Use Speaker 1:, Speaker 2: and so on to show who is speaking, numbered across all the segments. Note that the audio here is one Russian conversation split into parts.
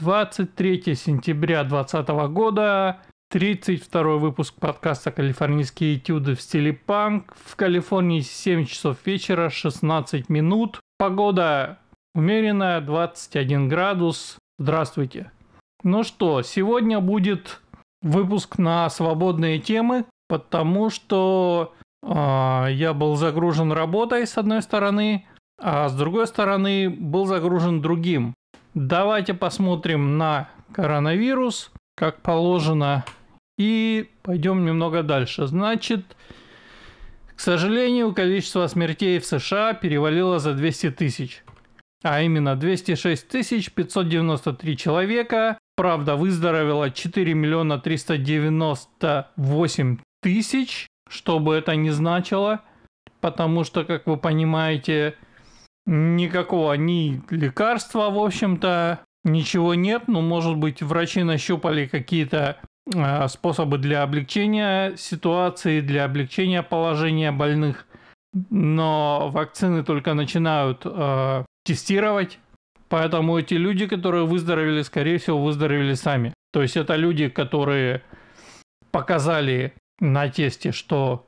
Speaker 1: 23 сентября 2020 года, 32 выпуск подкаста «Калифорнийские этюды в стиле панк». В Калифорнии 7 часов вечера, 16 минут. Погода умеренная, 21 градус. Здравствуйте. Ну что, сегодня будет выпуск на свободные темы, потому что э, я был загружен работой с одной стороны, а с другой стороны был загружен другим. Давайте посмотрим на коронавирус, как положено, и пойдем немного дальше. Значит, к сожалению, количество смертей в США перевалило за 200 тысяч. А именно 206 593 человека. Правда, выздоровело 4 миллиона 398 тысяч, что бы это ни значило. Потому что, как вы понимаете, никакого ни лекарства, в общем-то, ничего нет. Ну, может быть, врачи нащупали какие-то э, способы для облегчения ситуации, для облегчения положения больных. Но вакцины только начинают э, тестировать. Поэтому эти люди, которые выздоровели, скорее всего, выздоровели сами. То есть это люди, которые показали на тесте, что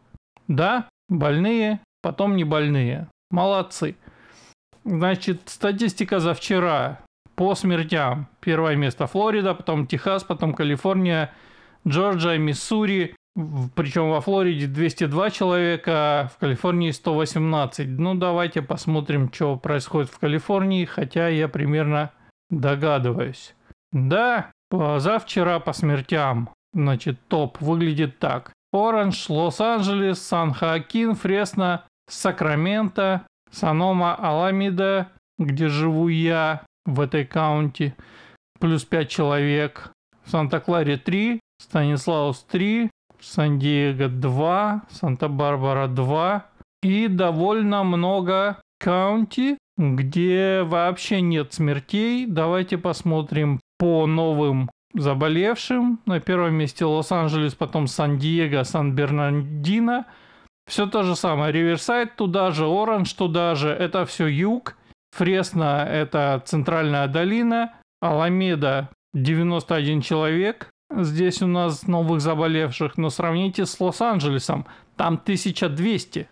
Speaker 1: да, больные, потом не больные. Молодцы. Значит, статистика за вчера по смертям. Первое место Флорида, потом Техас, потом Калифорния, Джорджия, Миссури. Причем во Флориде 202 человека, в Калифорнии 118. Ну, давайте посмотрим, что происходит в Калифорнии, хотя я примерно догадываюсь. Да, позавчера по смертям, значит, топ выглядит так. Оранж, Лос-Анджелес, Сан-Хоакин, Фресно, Сакраменто, Санома Аламида, где живу я в этой каунте, плюс 5 человек. Санта-Кларе 3, Станислаус 3, Сан-Диего 2, Санта-Барбара 2 и довольно много каунти, где вообще нет смертей. Давайте посмотрим по новым заболевшим. На первом месте Лос-Анджелес, потом Сан-Диего, Сан-Бернардино – все то же самое. Риверсайд туда же, Оранж туда же. Это все юг. Фресно – это центральная долина. Аламеда – 91 человек. Здесь у нас новых заболевших. Но сравните с Лос-Анджелесом. Там 1200.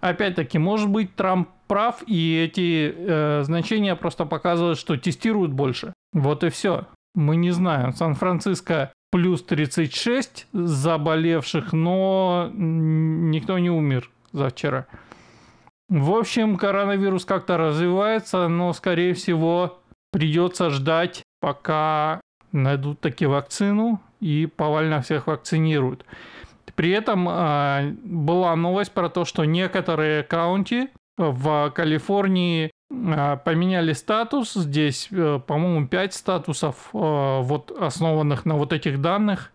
Speaker 1: Опять-таки, может быть, Трамп прав, и эти э, значения просто показывают, что тестируют больше. Вот и все. Мы не знаем. Сан-Франциско плюс 36 заболевших, но никто не умер за вчера. В общем, коронавирус как-то развивается, но, скорее всего, придется ждать, пока найдут таки вакцину и повально всех вакцинируют. При этом э, была новость про то, что некоторые каунти в Калифорнии а, поменяли статус. Здесь, э, по-моему, 5 статусов, э, вот основанных на вот этих данных.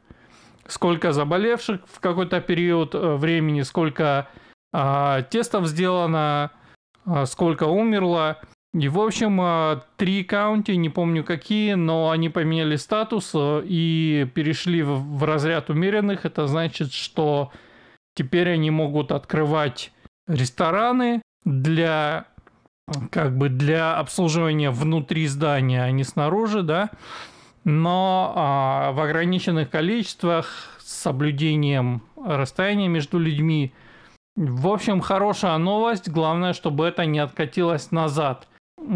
Speaker 1: Сколько заболевших в какой-то период э, времени, сколько а, тестов сделано, а, сколько умерло. И, в общем, три каунти, не помню какие, но они поменяли статус и перешли в разряд умеренных. Это значит, что теперь они могут открывать рестораны для как бы для обслуживания внутри здания, а не снаружи, да, но а, в ограниченных количествах с соблюдением расстояния между людьми. В общем, хорошая новость. Главное, чтобы это не откатилось назад.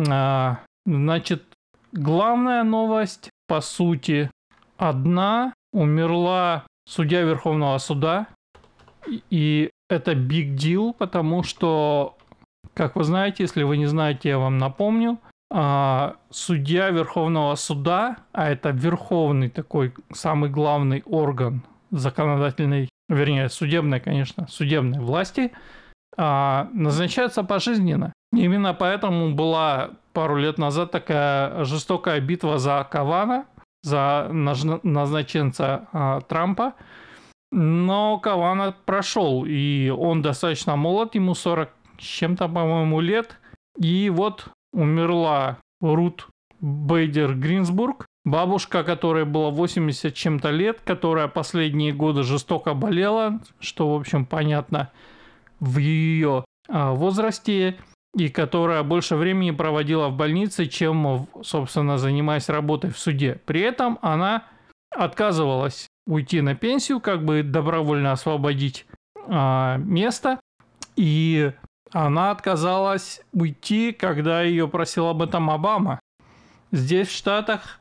Speaker 1: А, значит, главная новость, по сути, одна. Умерла судья Верховного суда. И это big deal, потому что как вы знаете, если вы не знаете, я вам напомню, а, судья Верховного суда, а это верховный такой самый главный орган законодательной, вернее, судебной, конечно, судебной власти, а, назначается пожизненно. Именно поэтому была пару лет назад такая жестокая битва за Кавана, за назначенца а, Трампа. Но Кавана прошел, и он достаточно молод, ему 40 с чем-то, по-моему, лет. И вот умерла Рут Бейдер Гринсбург, бабушка, которая была 80 чем-то лет, которая последние годы жестоко болела, что, в общем, понятно в ее а, возрасте. и которая больше времени проводила в больнице, чем, собственно, занимаясь работой в суде. При этом она отказывалась уйти на пенсию, как бы добровольно освободить а, место, и она отказалась уйти, когда ее просил об этом Обама. Здесь в Штатах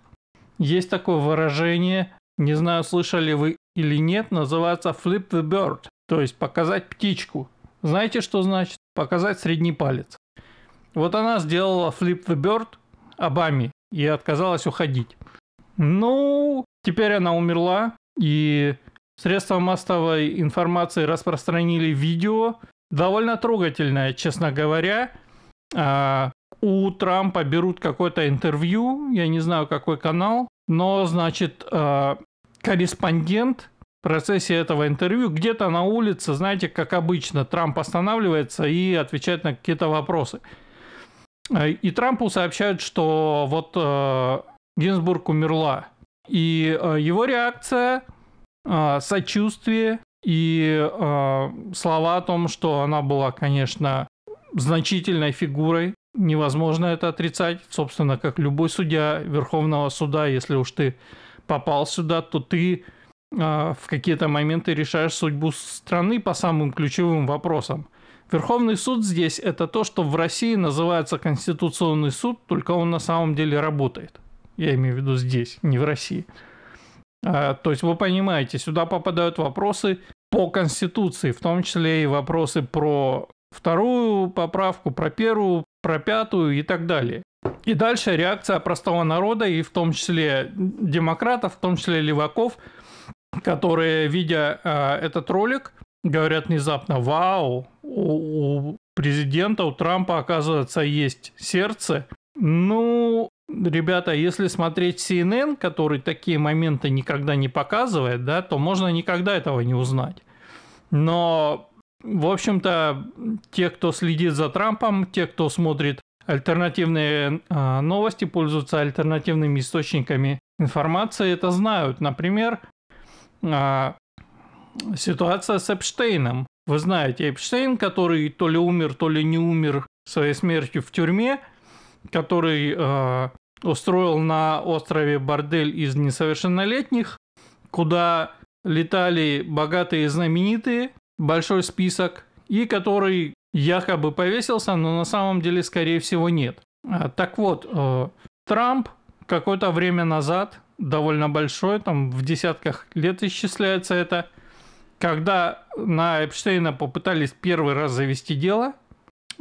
Speaker 1: есть такое выражение, не знаю, слышали вы или нет, называется flip the bird, то есть показать птичку. Знаете, что значит? Показать средний палец. Вот она сделала flip the bird Обаме и отказалась уходить. Ну, теперь она умерла, и средства массовой информации распространили видео, довольно трогательное, честно говоря. А, у Трампа берут какое-то интервью, я не знаю, какой канал, но, значит, а, корреспондент в процессе этого интервью где-то на улице, знаете, как обычно, Трамп останавливается и отвечает на какие-то вопросы. А, и Трампу сообщают, что вот э, Гинзбург умерла. И его реакция, сочувствие и э, слова о том, что она была, конечно, значительной фигурой, невозможно это отрицать. Собственно, как любой судья Верховного суда, если уж ты попал сюда, то ты в какие-то моменты решаешь судьбу страны по самым ключевым вопросам. Верховный суд здесь это то, что в России называется Конституционный суд, только он на самом деле работает. Я имею в виду здесь, не в России. А, то есть вы понимаете, сюда попадают вопросы по Конституции, в том числе и вопросы про вторую поправку, про первую, про пятую и так далее. И дальше реакция простого народа, и в том числе демократов, в том числе леваков, которые, видя э, этот ролик, говорят внезапно, вау, у, у президента, у Трампа, оказывается, есть сердце. Ну, ребята, если смотреть CNN, который такие моменты никогда не показывает, да, то можно никогда этого не узнать. Но, в общем-то, те, кто следит за Трампом, те, кто смотрит альтернативные э, новости, пользуются альтернативными источниками информации, это знают. Например, э, ситуация с Эпштейном. Вы знаете, Эпштейн, который то ли умер, то ли не умер своей смертью в тюрьме, который э, устроил на острове бордель из несовершеннолетних, куда летали богатые и знаменитые, большой список, и который якобы повесился, но на самом деле, скорее всего, нет. А, так вот, э, Трамп какое-то время назад, довольно большой, там в десятках лет исчисляется это, когда на Эпштейна попытались первый раз завести дело,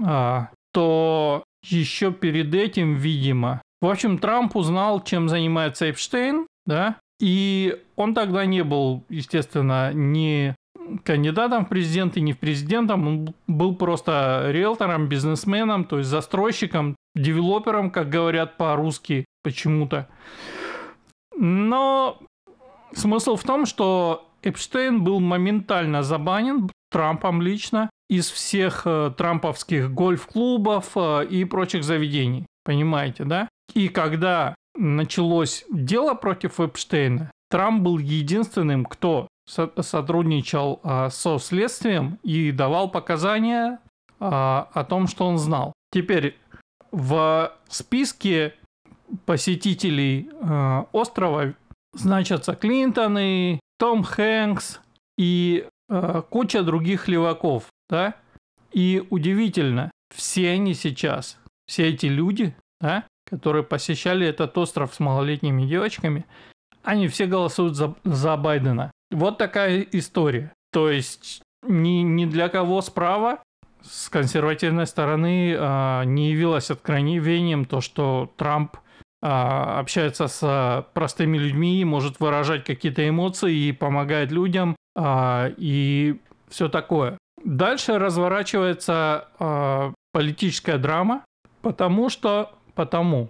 Speaker 1: а, то еще перед этим, видимо, в общем, Трамп узнал, чем занимается Эпштейн, да, и он тогда не был, естественно, ни кандидатом в президенты, ни в президентом, он был просто риэлтором, бизнесменом, то есть застройщиком, девелопером, как говорят по-русски почему-то. Но смысл в том, что Эпштейн был моментально забанен Трампом лично из всех э, трамповских гольф-клубов э, и прочих заведений. Понимаете, да? И когда началось дело против Эпштейна, Трамп был единственным, кто со- сотрудничал э, со следствием и давал показания о том, что он знал. Теперь в списке посетителей острова значатся Клинтоны, том Хэнкс и куча других леваков, да? И удивительно, все они сейчас, все эти люди, да, которые посещали этот остров с малолетними девочками, они все голосуют за, за Байдена. Вот такая история. То есть ни, ни для кого справа с консервативной стороны э, не явилось откровением то, что Трамп а, общается с простыми людьми, может выражать какие-то эмоции и помогает людям а, и все такое. Дальше разворачивается а, политическая драма, потому что потому.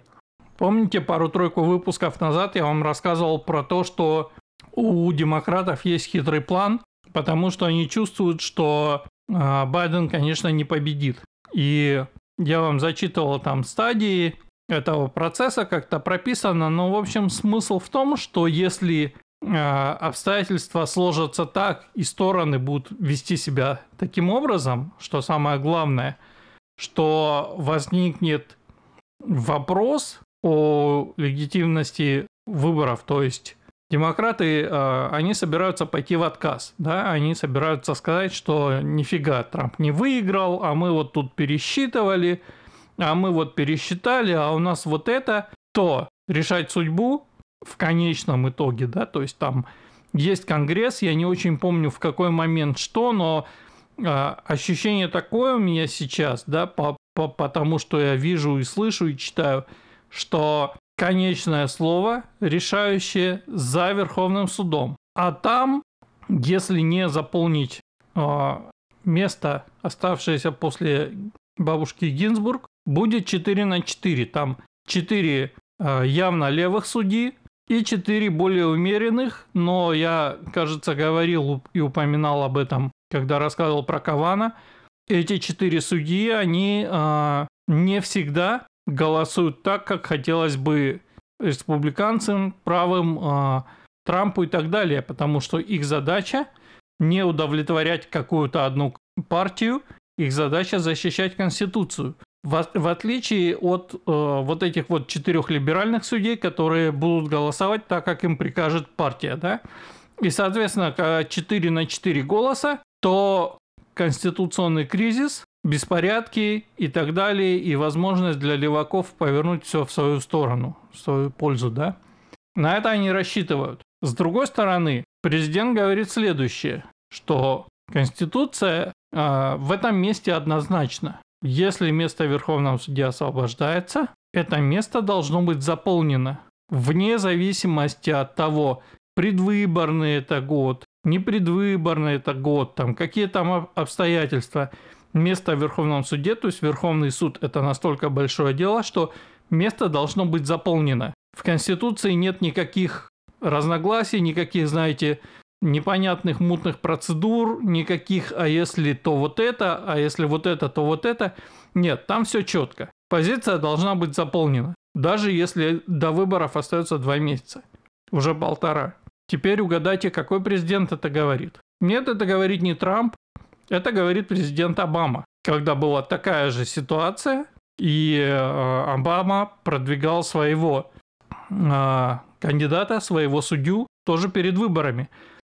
Speaker 1: Помните, пару-тройку выпусков назад я вам рассказывал про то, что у демократов есть хитрый план, потому что они чувствуют, что Байден, конечно, не победит. И я вам зачитывал там стадии, этого процесса как-то прописано, но в общем смысл в том, что если э, обстоятельства сложатся так и стороны будут вести себя таким образом, что самое главное, что возникнет вопрос о легитимности выборов, то есть демократы, э, они собираются пойти в отказ, да, они собираются сказать, что нифига, Трамп не выиграл, а мы вот тут пересчитывали, а мы вот пересчитали, а у нас вот это, то решать судьбу в конечном итоге, да, то есть там есть конгресс, я не очень помню в какой момент что, но э, ощущение такое у меня сейчас, да, по, по, потому что я вижу и слышу и читаю, что конечное слово решающее за Верховным судом. А там, если не заполнить э, место, оставшееся после бабушки Гинзбург, будет 4 на 4. Там 4 э, явно левых судьи, и четыре более умеренных, но я, кажется, говорил и упоминал об этом, когда рассказывал про Кавана. Эти четыре судьи, они э, не всегда голосуют так, как хотелось бы республиканцам, правым, э, Трампу и так далее, потому что их задача не удовлетворять какую-то одну партию, их задача защищать Конституцию. В, в отличие от э, вот этих вот четырех либеральных судей, которые будут голосовать так, как им прикажет партия, да? И, соответственно, когда 4 на 4 голоса, то конституционный кризис, беспорядки и так далее, и возможность для леваков повернуть все в свою сторону, в свою пользу, да? На это они рассчитывают. С другой стороны, президент говорит следующее, что Конституция э, в этом месте однозначно. Если место Верховного судьи освобождается, это место должно быть заполнено. Вне зависимости от того, предвыборный это год, не предвыборный это год, там какие там обстоятельства. Место в Верховном суде, то есть Верховный суд, это настолько большое дело, что место должно быть заполнено. В Конституции нет никаких разногласий, никаких, знаете, непонятных мутных процедур, никаких, а если то вот это, а если вот это, то вот это. Нет, там все четко. Позиция должна быть заполнена. Даже если до выборов остается два месяца. Уже полтора. Теперь угадайте, какой президент это говорит. Нет, это говорит не Трамп, это говорит президент Обама. Когда была такая же ситуация, и э, Обама продвигал своего э, кандидата, своего судью, тоже перед выборами.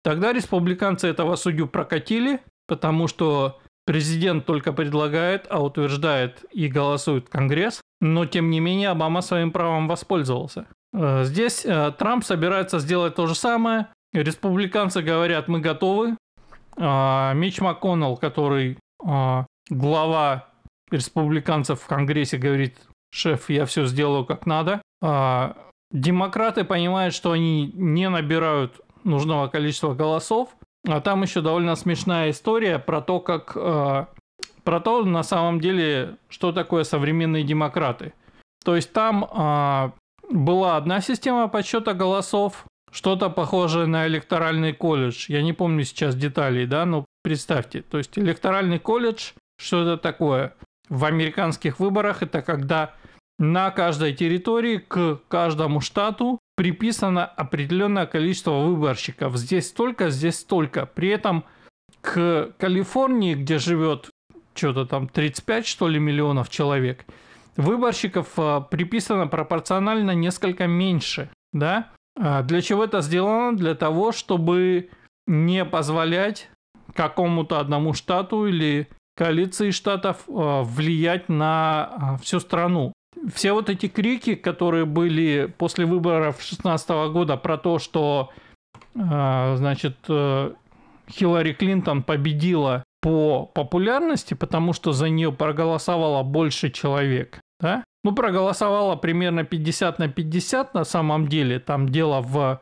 Speaker 1: Тогда республиканцы этого судью прокатили, потому что президент только предлагает, а утверждает и голосует Конгресс. Но, тем не менее, Обама своим правом воспользовался. Э, здесь э, Трамп собирается сделать то же самое. Республиканцы говорят, мы готовы. А, Мич МакКоннелл, который а, глава республиканцев в Конгрессе, говорит, шеф, я все сделаю как надо. А, демократы понимают, что они не набирают нужного количества голосов. А там еще довольно смешная история про то, как э, про то, на самом деле, что такое современные демократы. То есть там э, была одна система подсчета голосов, что-то похожее на электоральный колледж. Я не помню сейчас деталей, да, но представьте. То есть электоральный колледж, что это такое? В американских выборах это когда на каждой территории к каждому штату приписано определенное количество выборщиков. Здесь столько, здесь столько. При этом к Калифорнии, где живет что-то там 35, что ли, миллионов человек, выборщиков а, приписано пропорционально несколько меньше. Да? А для чего это сделано? Для того, чтобы не позволять какому-то одному штату или коалиции штатов а, влиять на всю страну все вот эти крики, которые были после выборов 2016 года про то, что, э, значит, э, Хиллари Клинтон победила по популярности, потому что за нее проголосовало больше человек, да? Ну, проголосовало примерно 50 на 50 на самом деле, там дело в,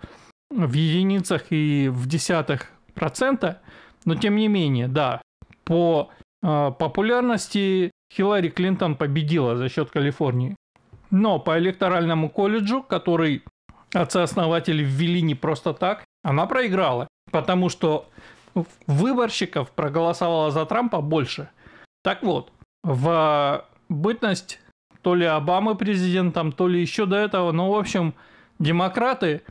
Speaker 1: в единицах и в десятых процента, но тем не менее, да, по э, популярности Хиллари Клинтон победила за счет Калифорнии. Но по электоральному колледжу, который отцы-основатели ввели не просто так, она проиграла. Потому что выборщиков проголосовало за Трампа больше. Так вот, в бытность то ли Обамы президентом, то ли еще до этого, но, в общем, демократы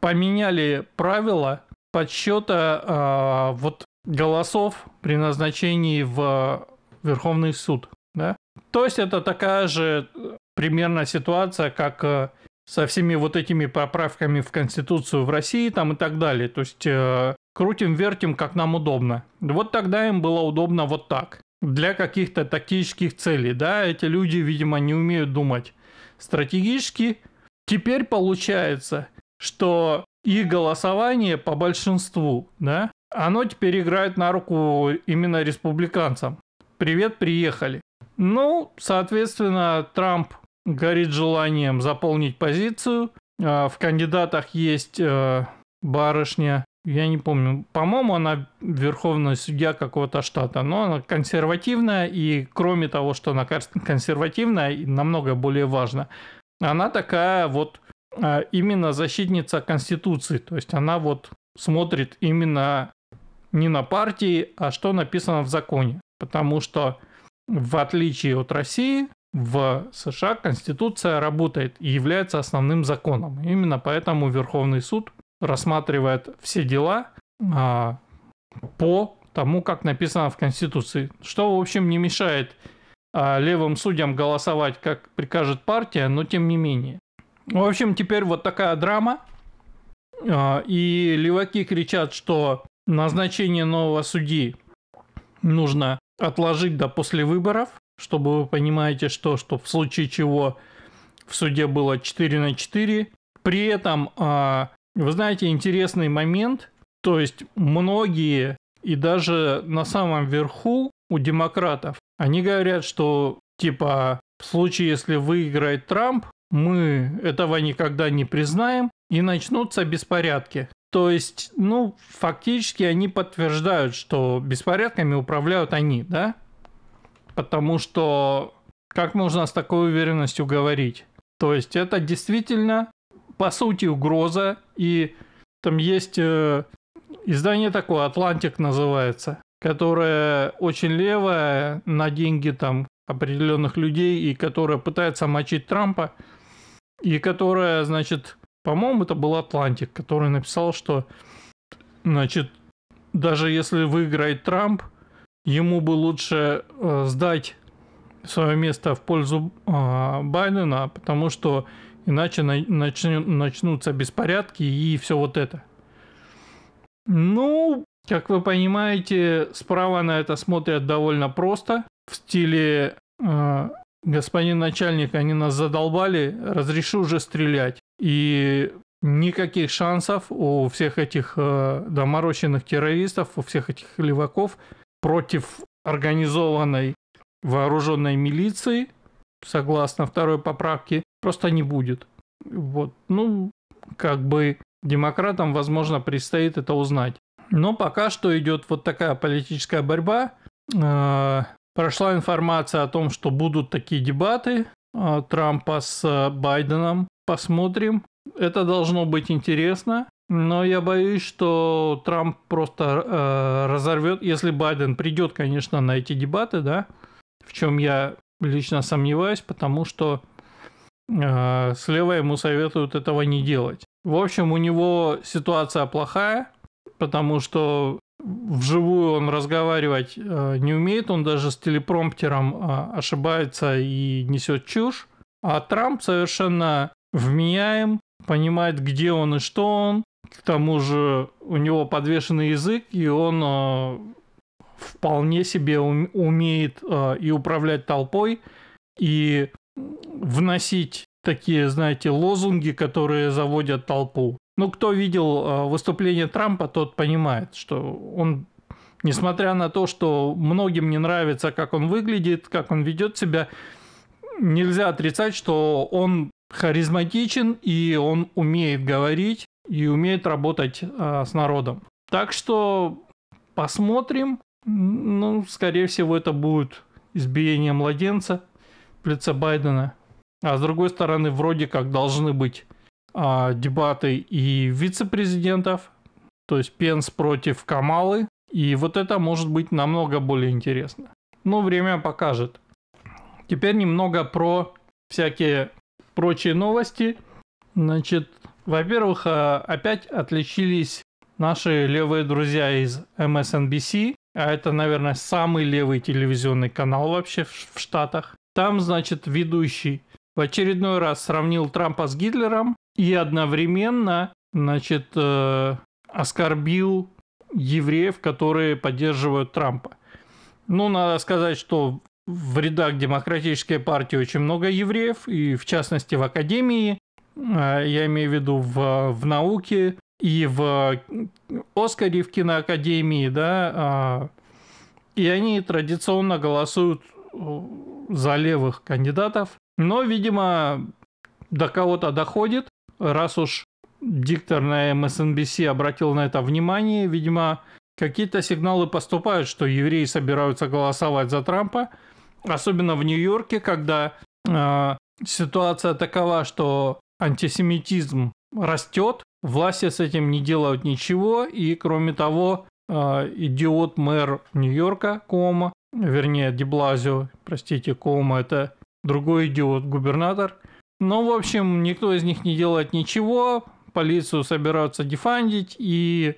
Speaker 1: поменяли правила подсчета э, вот голосов при назначении в Верховный суд. Да? То есть это такая же э, примерно ситуация, как э, со всеми вот этими поправками в Конституцию в России там и так далее. То есть э, крутим, вертим, как нам удобно. Вот тогда им было удобно вот так. Для каких-то тактических целей, да, эти люди, видимо, не умеют думать стратегически. Теперь получается, что их голосование по большинству, да, оно теперь играет на руку именно республиканцам. Привет, приехали. Ну, соответственно, Трамп горит желанием заполнить позицию. А, в кандидатах есть э, барышня, я не помню, по-моему, она верховная судья какого-то штата, но она консервативная, и кроме того, что она консервативная, намного более важно, она такая вот а, именно защитница Конституции, то есть она вот смотрит именно не на партии, а что написано в законе, потому что в отличие от России, в США Конституция работает и является основным законом. Именно поэтому Верховный суд рассматривает все дела а, по тому, как написано в Конституции. Что, в общем, не мешает а, левым судьям голосовать, как прикажет партия, но тем не менее. В общем, теперь вот такая драма. А, и леваки кричат, что назначение нового судьи нужно отложить до после выборов чтобы вы понимаете, что, что в случае чего в суде было 4 на 4. При этом, а, вы знаете, интересный момент, то есть многие и даже на самом верху у демократов, они говорят, что типа в случае, если выиграет Трамп, мы этого никогда не признаем и начнутся беспорядки. То есть, ну, фактически они подтверждают, что беспорядками управляют они, да? потому что как можно с такой уверенностью говорить? То есть это действительно, по сути, угроза, и там есть э, издание такое, «Atlantic» называется, которое очень левое на деньги там определенных людей, и которое пытается мочить Трампа, и которое, значит, по-моему, это был Atlantic, который написал, что, значит, даже если выиграет Трамп, ему бы лучше э, сдать свое место в пользу э, Байдена, потому что иначе на, начнет, начнутся беспорядки и все вот это. Ну, как вы понимаете, справа на это смотрят довольно просто. В стиле э, господин начальник, они нас задолбали, разреши уже стрелять. И никаких шансов у всех этих э, доморощенных террористов, у всех этих леваков – против организованной вооруженной милиции, согласно второй поправке, просто не будет. Вот, ну, как бы демократам, возможно, предстоит это узнать. Но пока что идет вот такая политическая борьба. Э, прошла информация о том, что будут такие дебаты э, Трампа с Байденом. Посмотрим. Это должно быть интересно. Но я боюсь, что Трамп просто э, разорвет, если Байден придет, конечно, на эти дебаты, да, в чем я лично сомневаюсь, потому что э, слева ему советуют этого не делать. В общем, у него ситуация плохая, потому что вживую он разговаривать э, не умеет, он даже с телепромптером э, ошибается и несет чушь. А Трамп совершенно вменяем, понимает, где он и что он, к тому же у него подвешенный язык, и он э, вполне себе умеет э, и управлять толпой, и вносить такие, знаете, лозунги, которые заводят толпу. Ну, кто видел э, выступление Трампа, тот понимает, что он, несмотря на то, что многим не нравится, как он выглядит, как он ведет себя, нельзя отрицать, что он харизматичен и он умеет говорить, и умеет работать а, с народом. Так что посмотрим. Ну, скорее всего, это будет избиение младенца в Байдена. А с другой стороны, вроде как должны быть а, дебаты и вице-президентов, то есть Пенс против Камалы. И вот это может быть намного более интересно. Но время покажет. Теперь немного про всякие прочие новости. Значит, во-первых, э, опять отличились наши левые друзья из MSNBC, а это, наверное, самый левый телевизионный канал вообще в Штатах. Там, значит, ведущий в очередной раз сравнил Трампа с Гитлером и одновременно, значит, э, оскорбил евреев, которые поддерживают Трампа. Ну, надо сказать, что в рядах Демократической партии очень много евреев, и в частности в Академии, э, я имею в виду в, в науке и в Оскаре в киноакадемии, да, а, и они традиционно голосуют э, за левых кандидатов. Но, видимо, до кого-то доходит, раз уж диктор на MSNBC обратил на это внимание, видимо, какие-то сигналы поступают, что евреи собираются голосовать за Трампа, особенно в Нью-Йорке, когда э, ситуация такова, что антисемитизм растет, власти с этим не делают ничего, и кроме того, э, идиот мэр Нью-Йорка Кома, вернее Деблазио, простите, Кома это другой идиот губернатор. Но, в общем, никто из них не делает ничего, полицию собираются дефандить, и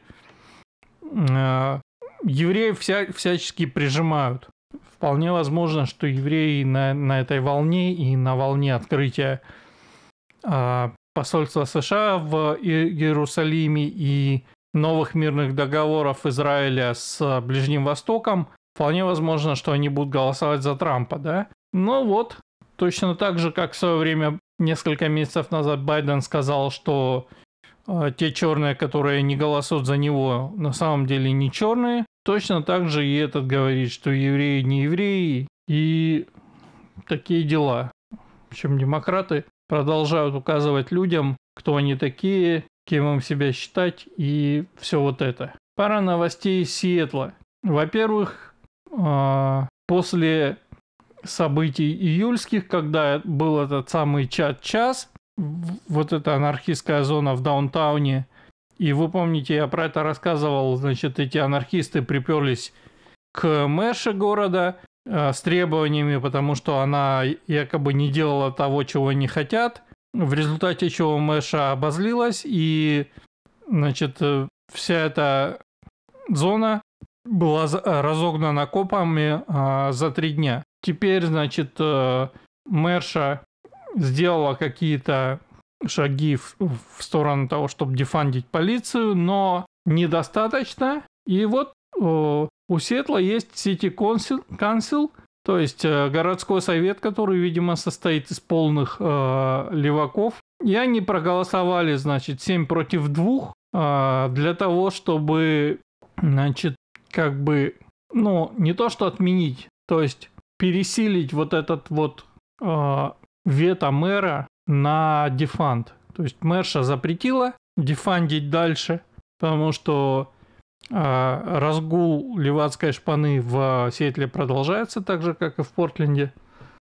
Speaker 1: э, евреев вся, всячески прижимают. Вполне возможно, что евреи на, на этой волне и на волне открытия э, посольства США в Иерусалиме и новых мирных договоров Израиля с Ближним Востоком, вполне возможно, что они будут голосовать за Трампа, да? Но вот, точно так же, как в свое время, несколько месяцев назад Байден сказал, что те черные, которые не голосуют за него, на самом деле не черные, точно так же и этот говорит, что евреи не евреи, и такие дела. В общем, демократы продолжают указывать людям, кто они такие, кем им себя считать и все вот это. Пара новостей из Сиэтла. Во-первых, а, после событий июльских, когда был этот самый чат-час, вот эта анархистская зона в даунтауне, и вы помните, я про это рассказывал, значит, эти анархисты приперлись к мэше города, Э, с требованиями, потому что она якобы не делала того, чего они хотят, в результате чего Мэша обозлилась, и, значит, э, вся эта зона была разогнана копами а, за три дня. Теперь, значит, Мэрша сделала какие-то шаги в, в сторону того, чтобы дефандить полицию, но недостаточно. И вот у Сетла есть City Council, то есть э, городской совет, который, видимо, состоит из полных э, леваков. И они проголосовали, значит, 7 против 2 э, для того, чтобы, значит, как бы, ну, не то что отменить, то есть пересилить вот этот вот э, вето мэра на дефанд. То есть мэрша запретила дефандить дальше, потому что а, разгул левацкой шпаны в Сиэтле продолжается так же, как и в Портленде.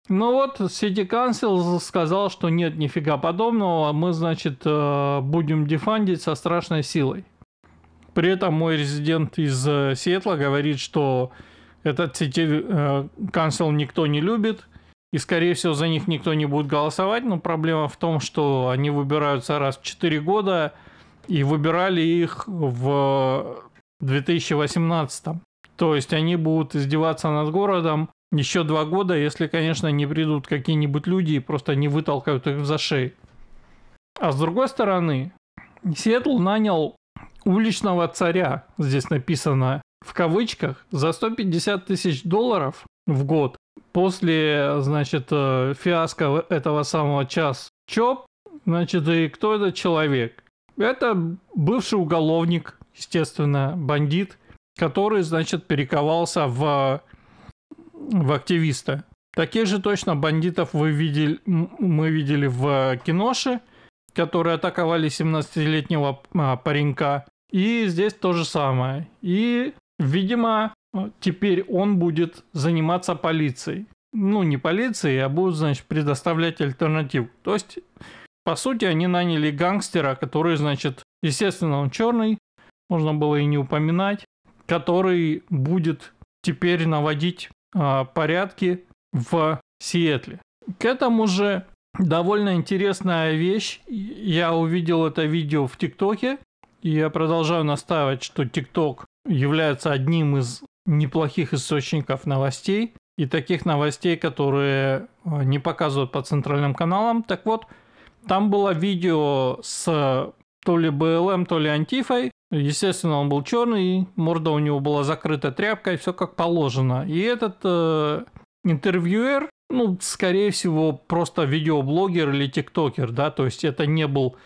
Speaker 1: Ну вот, City Council сказал, что нет нифига подобного, мы, значит, э, будем дефандить со страшной силой. При этом мой резидент из э, Сиэтла говорит, что этот City э, Council никто не любит, и, скорее всего, за них никто не будет голосовать, но проблема в том, что они выбираются раз в 4 года, и выбирали их в 2018. То есть они будут издеваться над городом еще два года, если, конечно, не придут какие-нибудь люди и просто не вытолкают их за шеи. А с другой стороны, Сиэтл нанял уличного царя, здесь написано в кавычках, за 150 тысяч долларов в год после, значит, э, фиаско этого самого час ЧОП, значит, и кто этот человек? Это бывший уголовник, естественно, бандит, который, значит, перековался в, в активиста. Таких же точно бандитов вы видели, мы видели в киноше, которые атаковали 17-летнего а, паренька. И здесь то же самое. И, видимо, теперь он будет заниматься полицией. Ну, не полицией, а будут, значит, предоставлять альтернативу. То есть, по сути, они наняли гангстера, который, значит, естественно, он черный, можно было и не упоминать, который будет теперь наводить э, порядки в Сиэтле. К этому же довольно интересная вещь. Я увидел это видео в ТикТоке, и я продолжаю настаивать, что ТикТок является одним из неплохих источников новостей. и таких новостей, которые э, не показывают по центральным каналам. Так вот, там было видео с то ли БЛМ, то ли Антифой. Естественно, он был черный, морда у него была закрыта тряпкой, все как положено. И этот э, интервьюер, ну, скорее всего, просто видеоблогер или тиктокер, да, то есть это не был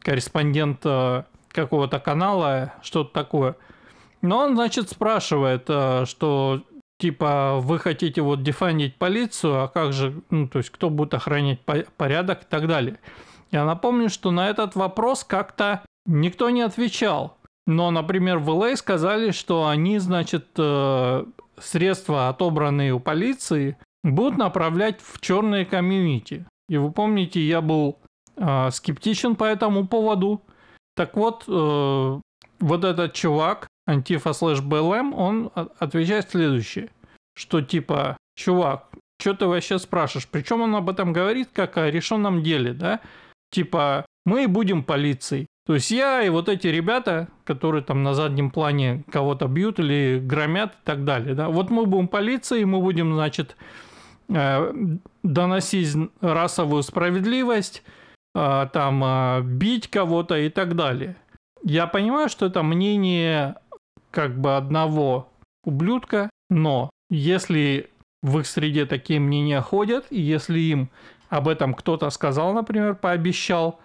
Speaker 1: корреспондент э, какого-то канала, что-то такое. Но он, значит, спрашивает, э, что типа вы хотите вот дефандить полицию, а как же, ну, то есть кто будет охранять порядок и так далее. Я напомню, что на этот вопрос как-то никто не отвечал. Но, например, в ЛА сказали, что они, значит, э, средства, отобранные у полиции, будут направлять в черные комьюнити. И вы помните, я был э, скептичен по этому поводу. Так вот, вот этот чувак, Антифа слэш БЛМ, он отвечает следующее, что типа, чувак, что ты вообще спрашиваешь? Причем он об этом говорит как о решенном деле, да? Типа, мы будем полицией. То есть я и вот эти ребята, которые там на заднем плане кого-то бьют или громят и так далее, да, вот мы будем полицией, мы будем, значит, э, доносить расовую справедливость, э, там, э, бить кого-то и так далее. Я понимаю, что это мнение как бы одного ублюдка, но если в их среде такие мнения ходят, и если им об этом кто-то сказал, например, пообещал.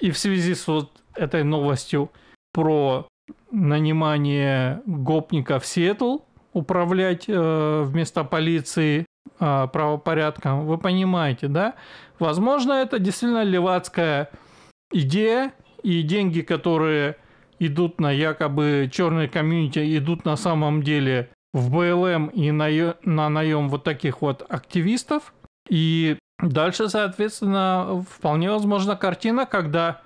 Speaker 1: И в связи с вот этой новостью про нанимание гопника в Сиэтл управлять э, вместо полиции э, правопорядком, вы понимаете, да? Возможно, это действительно левацкая идея, и деньги, которые идут на якобы черные комьюнити, идут на самом деле в БЛМ и на, на наем вот таких вот активистов. И Дальше, соответственно, вполне возможна картина, когда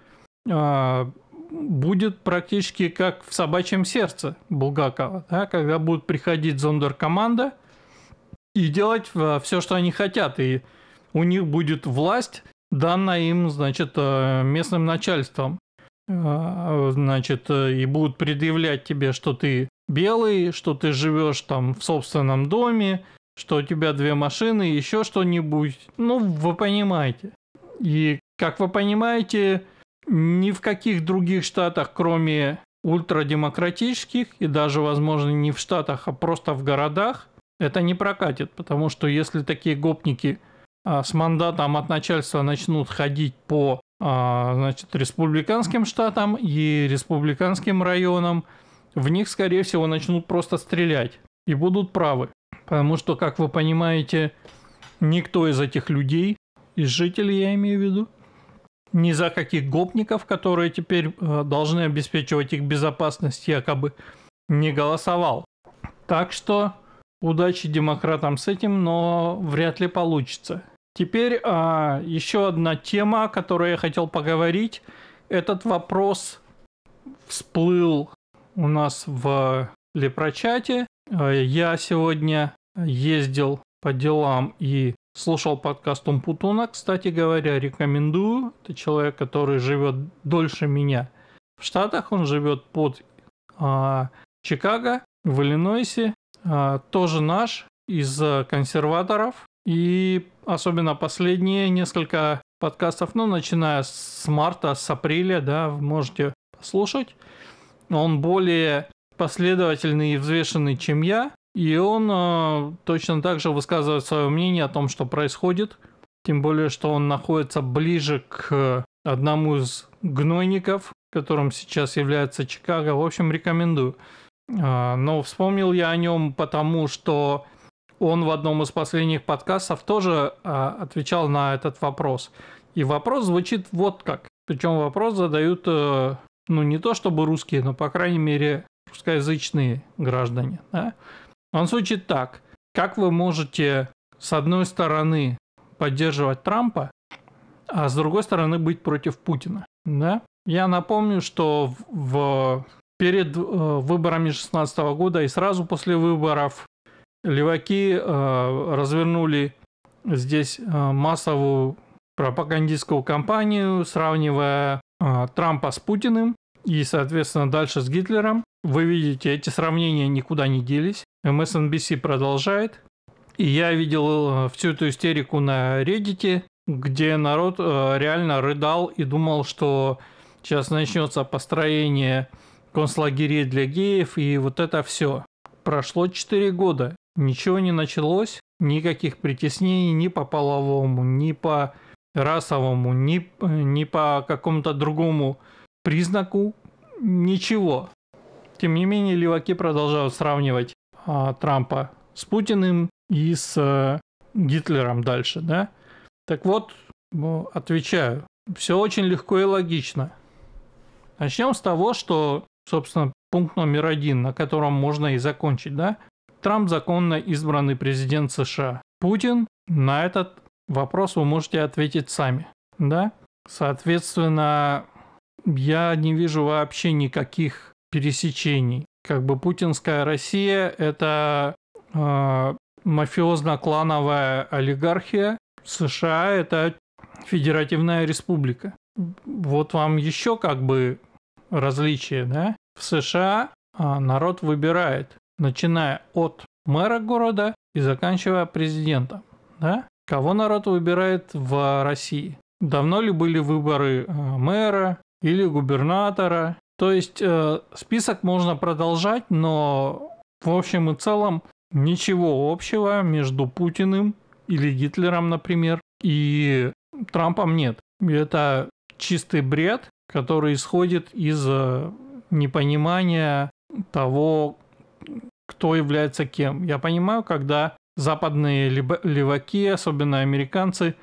Speaker 1: э, будет практически как в собачьем сердце Булгакова, да, когда будут приходить зондеркоманда и делать э, все, что они хотят, и у них будет власть, данная им, значит, э, местным начальством, значит, и будут предъявлять тебе, что ты белый, что ты живешь там в собственном доме, что у тебя две машины, еще что-нибудь. Ну, вы понимаете. И, как вы понимаете, ни в каких других штатах, кроме ультрадемократических, и даже, возможно, не в штатах, а просто в городах, это не прокатит. Потому что если такие гопники а, с мандатом от начальства начнут ходить по а, значит, республиканским штатам и республиканским районам, в них, скорее всего, начнут просто стрелять. И будут правы. Потому что, как вы понимаете, никто из этих людей, из жителей я имею в виду, ни за каких гопников, которые теперь э, должны обеспечивать их безопасность, якобы не голосовал. Так что удачи демократам с этим, но вряд ли получится. Теперь а, еще одна тема, о которой я хотел поговорить. Этот вопрос всплыл у нас в Лепрочате. Э, я сегодня ездил по делам и слушал подкаст Умпутуна. Кстати говоря, рекомендую. Это человек, который живет дольше меня. В Штатах он живет под а, Чикаго, в Иллинойсе. А, тоже наш, из консерваторов. И особенно последние несколько подкастов, ну, начиная с марта, с апреля, да, вы можете послушать. Он более последовательный и взвешенный, чем я. И он э, точно так же высказывает свое мнение о том, что происходит. Тем более, что он находится ближе к одному из гнойников, которым сейчас является Чикаго. В общем, рекомендую. Э, но вспомнил я о нем потому, что он в одном из последних подкастов тоже э, отвечал на этот вопрос. И вопрос звучит вот как. Причем вопрос задают, э, ну не то чтобы русские, но по крайней мере русскоязычные граждане. Да? Он звучит так. Как вы можете с одной стороны поддерживать Трампа, а с другой стороны быть против Путина? Да? Я напомню, что в, перед э, выборами 2016 года и сразу после выборов леваки э, развернули здесь э, массовую пропагандистскую кампанию, сравнивая э, Трампа с Путиным и, соответственно, дальше с Гитлером. Вы видите, эти сравнения никуда не делись. MSNBC продолжает. И я видел всю эту истерику на Reddit, где народ реально рыдал и думал, что сейчас начнется построение концлагерей для геев и вот это все. Прошло 4 года, ничего не началось, никаких притеснений ни по половому, ни по расовому, ни, ни по какому-то другому признаку, ничего. Тем не менее, леваки продолжают сравнивать а, Трампа с Путиным и с а, Гитлером дальше, да? Так вот, отвечаю, все очень легко и логично. Начнем с того, что, собственно, пункт номер один, на котором можно и закончить, да? Трамп законно избранный президент США. Путин на этот вопрос вы можете ответить сами, да? Соответственно, я не вижу вообще никаких пересечений. Как бы путинская Россия – это э, мафиозно-клановая олигархия, США – это федеративная республика. Вот вам еще как бы различие, да? В США а, народ выбирает, начиная от мэра города и заканчивая президентом, да? Кого народ выбирает в России? Давно ли были выборы а, мэра или губернатора? То есть э, список можно продолжать, но в общем и целом ничего общего между Путиным или Гитлером, например, и Трампом нет. Это чистый бред, который исходит из э, непонимания того, кто является кем. Я понимаю, когда западные леваки, особенно американцы,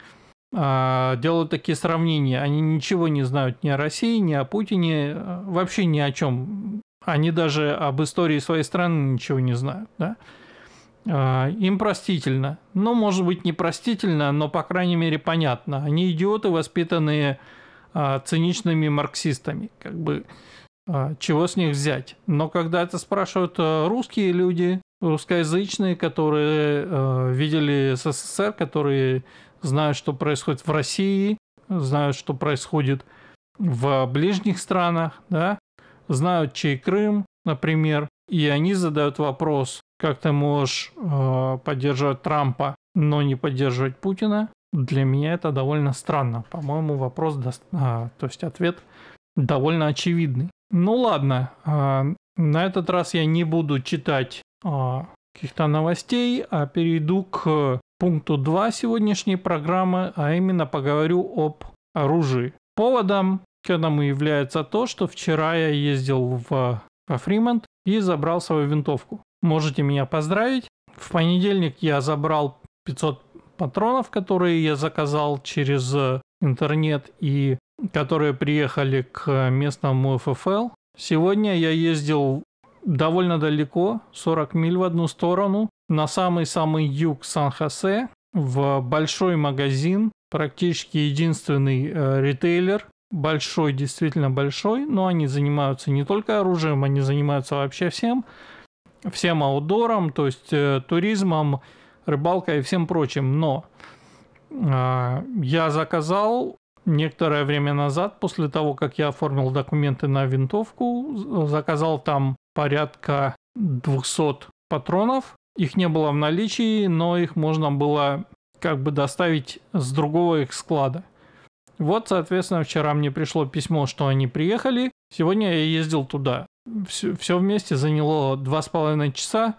Speaker 1: а, делают такие сравнения. Они ничего не знают ни о России, ни о Путине, э, вообще ни о чем. Они даже об истории своей страны ничего не знают. Да? А, им простительно. Ну, может быть, не простительно, но, по крайней мере, понятно. Они идиоты, воспитанные а, циничными марксистами, как бы чего с них взять. Но когда это спрашивают а, русские люди, русскоязычные, которые а, видели СССР, которые знают, что происходит в России, знают, что происходит в ближних странах, да, знают, чей Крым, например, и они задают вопрос, как ты можешь э, поддерживать Трампа, но не поддерживать Путина, для меня это довольно странно. По-моему, вопрос, до... а, то есть ответ довольно очевидный. Ну ладно, а, на этот раз я не буду читать а, каких-то новостей, а перейду к пункту 2 сегодняшней программы, а именно поговорю об оружии. Поводом к этому является то, что вчера я ездил в, во Фримонт и забрал свою винтовку. Можете меня поздравить. В понедельник я забрал 500 патронов, которые я заказал через э, интернет и которые приехали к местному ФФЛ. Сегодня я ездил довольно далеко, 40 миль в одну сторону, на самый-самый юг Сан-Хосе, в большой магазин, практически единственный э, ритейлер, большой, действительно большой, но они занимаются не только оружием, они занимаются вообще всем, всем аутдором, то есть э, туризмом, рыбалка и всем прочим. Но э, я заказал некоторое время назад, после того, как я оформил документы на винтовку, заказал там порядка 200 патронов. Их не было в наличии, но их можно было как бы доставить с другого их склада. Вот, соответственно, вчера мне пришло письмо, что они приехали. Сегодня я ездил туда. Все, все вместе заняло два с половиной часа.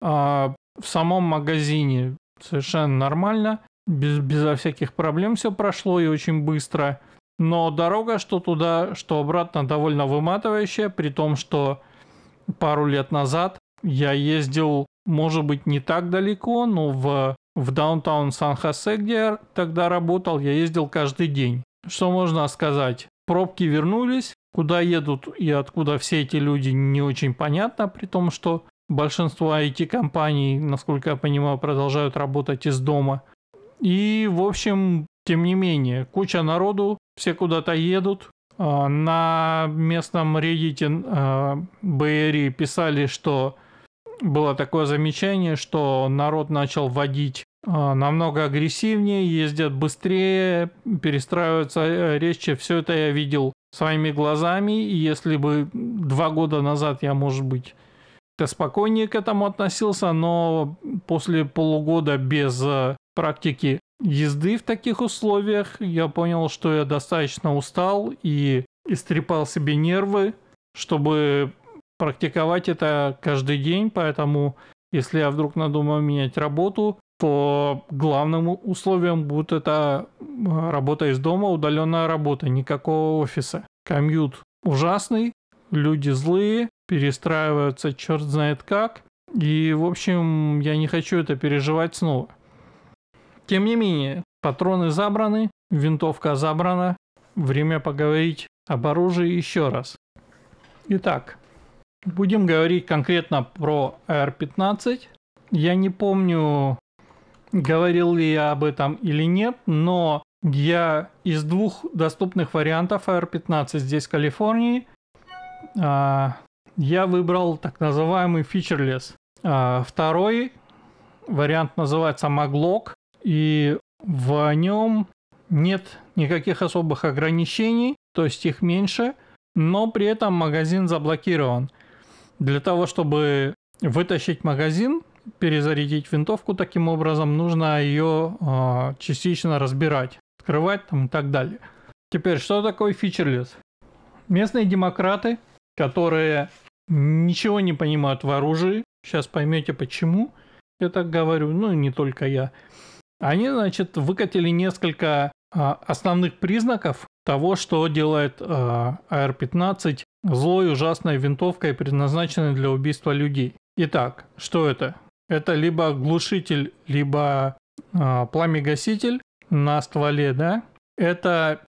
Speaker 1: А, в самом магазине совершенно нормально, без, безо всяких проблем все прошло и очень быстро. Но дорога, что туда, что обратно, довольно выматывающая, при том, что пару лет назад я ездил, может быть, не так далеко, но в, в даунтаун Сан-Хосе, где я тогда работал, я ездил каждый день. Что можно сказать? Пробки вернулись, куда едут и откуда все эти люди не очень понятно, при том, что Большинство IT-компаний, насколько я понимаю, продолжают работать из дома. И, в общем, тем не менее, куча народу, все куда-то едут. А, на местном Reddit Бэйри писали, что было такое замечание, что народ начал водить а, намного агрессивнее, ездят быстрее, перестраиваются э, резче. Все это я видел своими глазами. И если бы два года назад я, может быть, как-то спокойнее к этому относился, но после полугода без практики езды в таких условиях я понял, что я достаточно устал и истрепал себе нервы, чтобы практиковать это каждый день, поэтому если я вдруг надумаю менять работу, то главным условием будет это работа из дома, удаленная работа, никакого офиса. Комьют ужасный, люди злые, перестраиваются черт знает как. И, в общем, я не хочу это переживать снова. Тем не менее, патроны забраны, винтовка забрана. Время поговорить об оружии еще раз. Итак, будем говорить конкретно про AR-15. Я не помню, говорил ли я об этом или нет, но я из двух доступных вариантов AR-15 здесь в Калифорнии а, я выбрал так называемый featureless. А, второй вариант называется Maglock, и в нем нет никаких особых ограничений, то есть их меньше, но при этом магазин заблокирован. Для того, чтобы вытащить магазин, перезарядить винтовку таким образом, нужно ее э, частично разбирать, открывать там и так далее. Теперь, что такое featureless? Местные демократы, которые ничего не понимают в оружии. Сейчас поймете почему я так говорю, ну не только я. Они, значит, выкатили несколько а, основных признаков того, что делает а, AR-15 злой ужасной винтовкой, предназначенной для убийства людей. Итак, что это? Это либо глушитель, либо а, пламегаситель на стволе, да? Это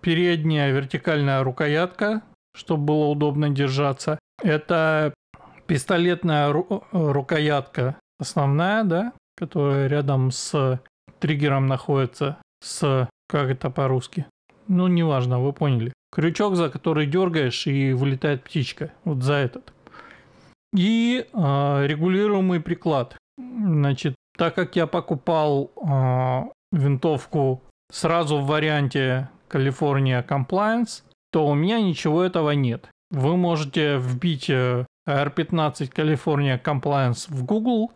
Speaker 1: передняя вертикальная рукоятка, чтобы было удобно держаться. Это пистолетная ру- рукоятка основная, да, которая рядом с триггером находится, с, как это по-русски, ну, неважно, вы поняли. Крючок, за который дергаешь и вылетает птичка, вот за этот. И э, регулируемый приклад. Значит, так как я покупал э, винтовку сразу в варианте California Compliance, то у меня ничего этого нет. Вы можете вбить AR-15 э, California Compliance в Google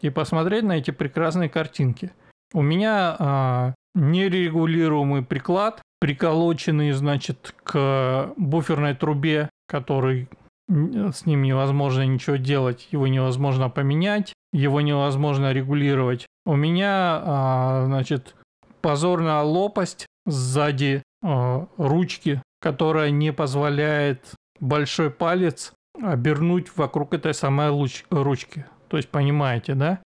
Speaker 1: и посмотреть на эти прекрасные картинки. У меня а, нерегулируемый приклад, приколоченный, значит, к буферной трубе, который с ним невозможно ничего делать, его невозможно поменять, его невозможно регулировать. У меня, а, значит, позорная лопасть сзади а, ручки, которая не позволяет большой палец обернуть вокруг этой самой луч, ручки. То есть понимаете, да?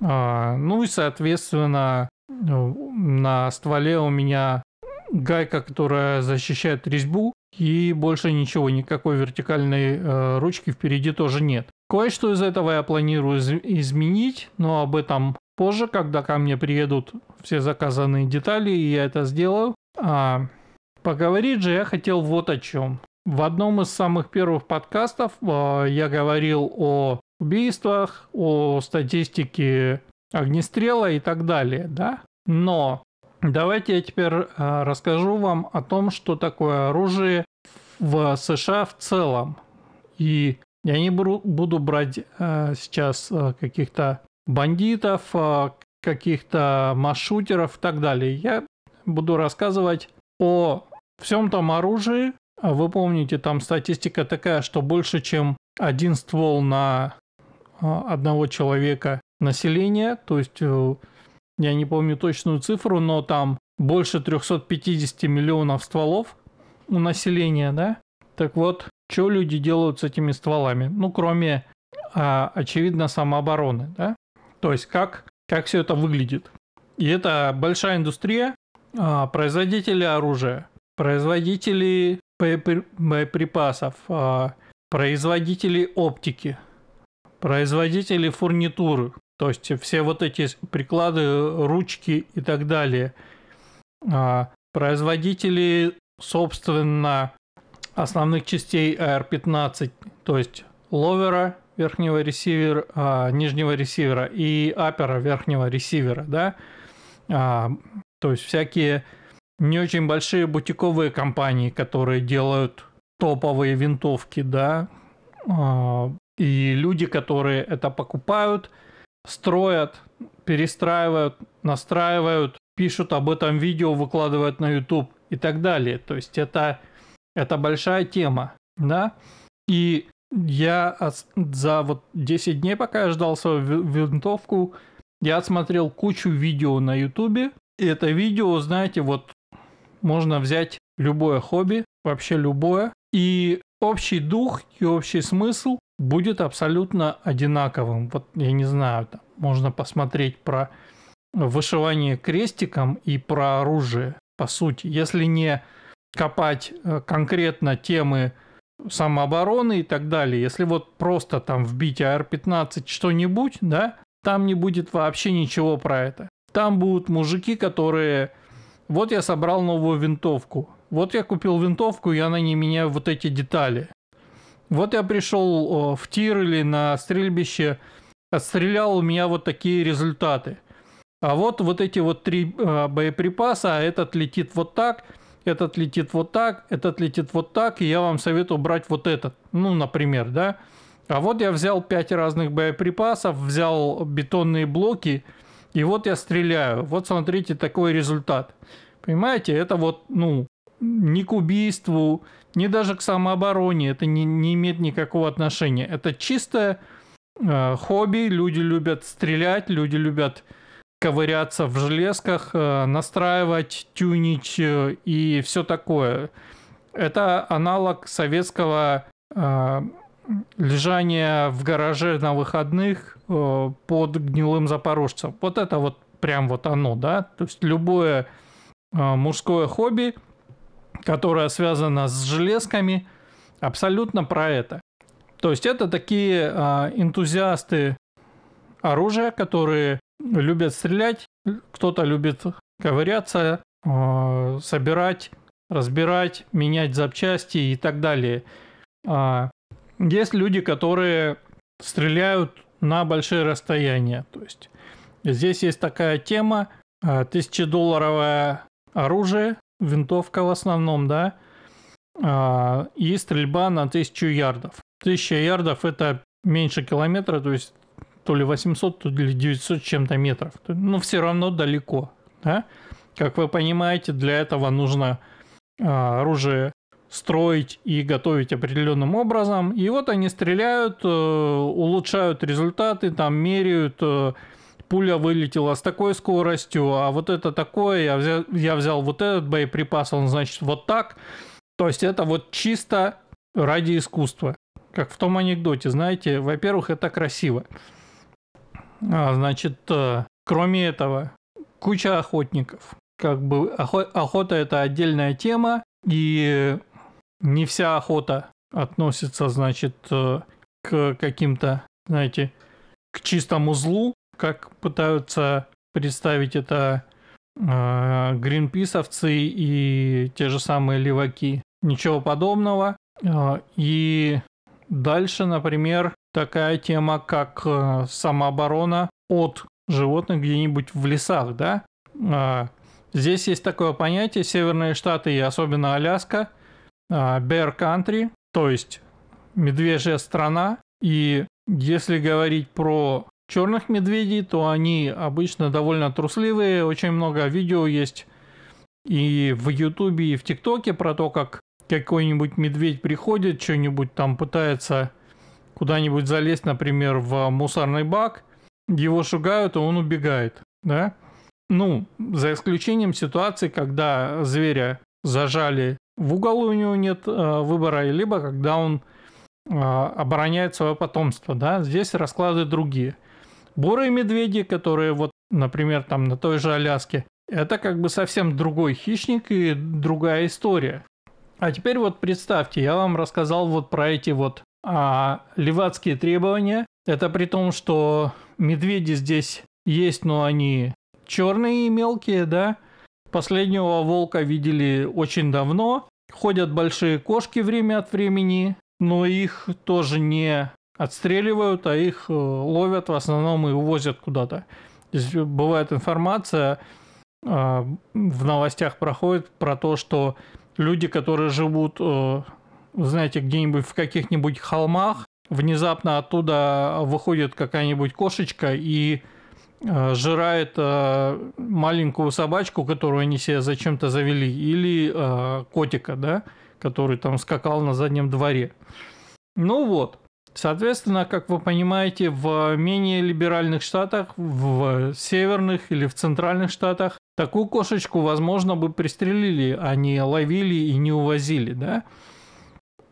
Speaker 1: А, ну и, соответственно, на стволе у меня гайка, которая защищает резьбу, и больше ничего, никакой вертикальной э, ручки впереди тоже нет. Кое-что из этого я планирую из- изменить, но об этом позже, когда ко мне приедут все заказанные детали, и я это сделаю. А, поговорить же я хотел вот о чем. В одном из самых первых подкастов э, я говорил о убийствах, о статистике огнестрела и так далее, да? Но давайте я теперь э, расскажу вам о том, что такое оружие в США в целом. И я не буду брать э, сейчас э, каких-то бандитов, каких-то масшутеров и так далее. Я буду рассказывать о всем том оружии. Вы помните, там статистика такая, что больше, чем один ствол на одного человека населения, то есть э, я не помню точную цифру, но там больше 350 миллионов стволов у населения, да? Так вот, что люди делают с этими стволами? Ну, кроме, а, очевидно, самообороны, да? То есть, как, как все это выглядит? И это большая индустрия, а, производители оружия, производители боеприпасов, а, производители оптики, производители фурнитуры, то есть все вот эти приклады, ручки и так далее. А, производители, собственно, основных частей AR-15, то есть ловера верхнего ресивера, а, нижнего ресивера и апера верхнего ресивера, да, а, то есть всякие не очень большие бутиковые компании, которые делают топовые винтовки, да, И люди, которые это покупают, строят, перестраивают, настраивают, пишут об этом видео, выкладывают на YouTube и так далее. То есть это, это большая тема, да. И я за вот 10 дней, пока я ждал свою винтовку, я отсмотрел кучу видео на YouTube. И это видео, знаете, вот можно взять любое хобби, вообще любое, и общий дух и общий смысл будет абсолютно одинаковым. Вот я не знаю, там, можно посмотреть про вышивание крестиком и про оружие, по сути. Если не копать э, конкретно темы самообороны и так далее, если вот просто там вбить AR-15 что-нибудь, да, там не будет вообще ничего про это. Там будут мужики, которые... Вот я собрал новую винтовку. Вот я купил винтовку, я на ней меняю вот эти детали. Вот я пришел в тир или на стрельбище, отстрелял у меня вот такие результаты. А вот вот эти вот три э, боеприпаса, а этот летит вот так, этот летит вот так, этот летит вот так, и я вам советую брать вот этот. Ну, например, да. А вот я взял пять разных боеприпасов, взял бетонные блоки, и вот я стреляю. Вот смотрите, такой результат. Понимаете, это вот, ну, ни к убийству, ни даже к самообороне это не, не имеет никакого отношения. Это чистое э, хобби, люди любят стрелять, люди любят ковыряться в железках, э, настраивать, тюнить э, и все такое. Это аналог советского э, лежания в гараже на выходных э, под гнилым запорожцем. Вот это вот прям вот оно, да? То есть любое э, мужское хобби – которая связана с железками, абсолютно про это. То есть это такие а, энтузиасты оружия, которые любят стрелять, кто-то любит ковыряться, а, собирать, разбирать, менять запчасти и так далее. А, есть люди, которые стреляют на большие расстояния. То есть здесь есть такая тема, тысячедолларовое оружие, винтовка в основном, да, а, и стрельба на 1000 ярдов. 1000 ярдов это меньше километра, то есть то ли 800, то ли 900 чем-то метров. Но ну, все равно далеко, да. Как вы понимаете, для этого нужно а, оружие строить и готовить определенным образом. И вот они стреляют, э, улучшают результаты, там меряют э, пуля вылетела с такой скоростью, а вот это такое, я взял, я взял вот этот боеприпас, он значит вот так. То есть это вот чисто ради искусства. Как в том анекдоте, знаете, во-первых, это красиво. А, значит, э, кроме этого, куча охотников. Как бы охота это отдельная тема, и не вся охота относится, значит, э, к каким-то, знаете, к чистому злу, как пытаются представить это э, гринписовцы и те же самые леваки. Ничего подобного. Э, и дальше, например, такая тема, как э, самооборона от животных где-нибудь в лесах, да. Э, здесь есть такое понятие, северные штаты и особенно Аляска, bear country, то есть медвежья страна. И если говорить про черных медведей, то они обычно довольно трусливые. Очень много видео есть и в Ютубе, и в ТикТоке про то, как какой-нибудь медведь приходит, что-нибудь там пытается куда-нибудь залезть, например, в мусорный бак, его шугают, и он убегает, да? Ну, за исключением ситуации, когда зверя зажали в угол, у него нет э, выбора, либо когда он э, обороняет свое потомство, да? Здесь расклады другие – Бурые медведи, которые вот, например, там на той же Аляске, это как бы совсем другой хищник и другая история. А теперь вот представьте, я вам рассказал вот про эти вот а, левацкие требования. Это при том, что медведи здесь есть, но они черные и мелкие, да. Последнего волка видели очень давно. Ходят большие кошки время от времени, но их тоже не отстреливают, а их э, ловят в основном и увозят куда-то. Здесь бывает информация, а, в новостях проходит про то, что люди, которые живут, э, знаете, где-нибудь в каких-нибудь холмах, внезапно оттуда выходит какая-нибудь кошечка и э, жирает э, маленькую собачку, которую они себе зачем-то завели, или э, котика, да, который там скакал на заднем дворе. Ну вот. Соответственно, как вы понимаете, в менее либеральных штатах, в северных или в центральных штатах, такую кошечку, возможно, бы пристрелили, а не ловили и не увозили, да?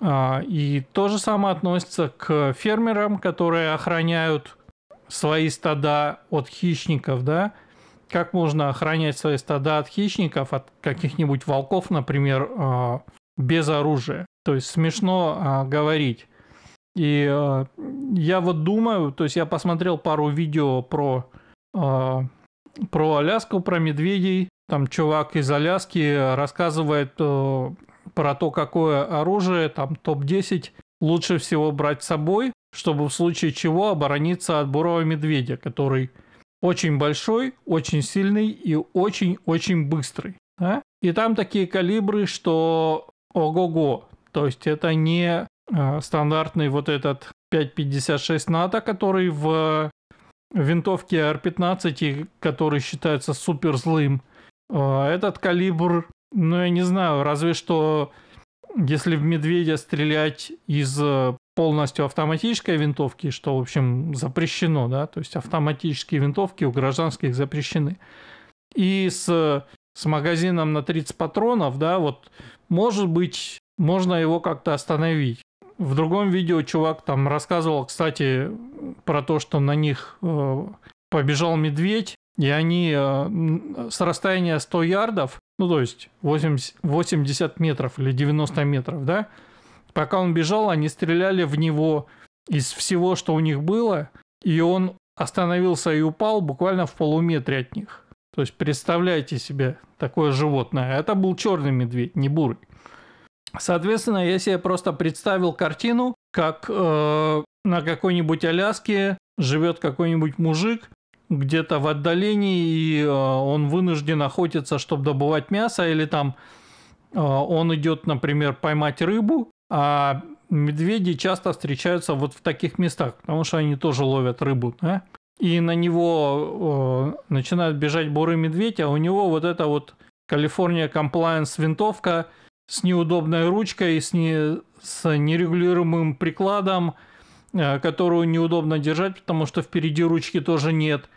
Speaker 1: А, и то же самое относится к фермерам, которые охраняют свои стада от хищников, да? Как можно охранять свои стада от хищников, от каких-нибудь волков, например, а, без оружия? То есть смешно а, говорить. И э, я вот думаю, то есть я посмотрел пару видео про, э, про Аляску, про медведей. Там чувак из Аляски рассказывает э, про то, какое оружие, там топ-10 лучше всего брать с собой, чтобы в случае чего оборониться от бурого медведя, который очень большой, очень сильный и очень-очень быстрый. Да? И там такие калибры, что ого-го. То есть это не стандартный вот этот 5.56 НАТО, который в винтовке R15, который считается супер злым. Э, этот калибр, ну я не знаю, разве что если в медведя стрелять из полностью автоматической винтовки, что, в общем, запрещено, да, то есть автоматические винтовки у гражданских запрещены. И с, с магазином на 30 патронов, да, вот, может быть, можно его как-то остановить. В другом видео чувак там рассказывал, кстати, про то, что на них э, побежал медведь, и они э, с расстояния 100 ярдов, ну то есть 80, 80 метров или 90 метров, да, пока он бежал, они стреляли в него из всего, что у них было, и он остановился и упал буквально в полуметре от них. То есть представляете себе такое животное. Это был черный медведь, не бурый. Соответственно, я себе просто представил картину, как э, на какой-нибудь Аляске живет какой-нибудь мужик где-то в отдалении, и э, он вынужден охотиться, чтобы добывать мясо, или там э, он идет, например, поймать рыбу, а медведи часто встречаются вот в таких местах, потому что они тоже ловят рыбу, да? и на него э, начинает бежать бурый медведь, а у него вот эта вот California Compliance винтовка – с неудобной ручкой, с, не, с нерегулируемым прикладом, э, которую неудобно держать, потому что впереди ручки тоже нет.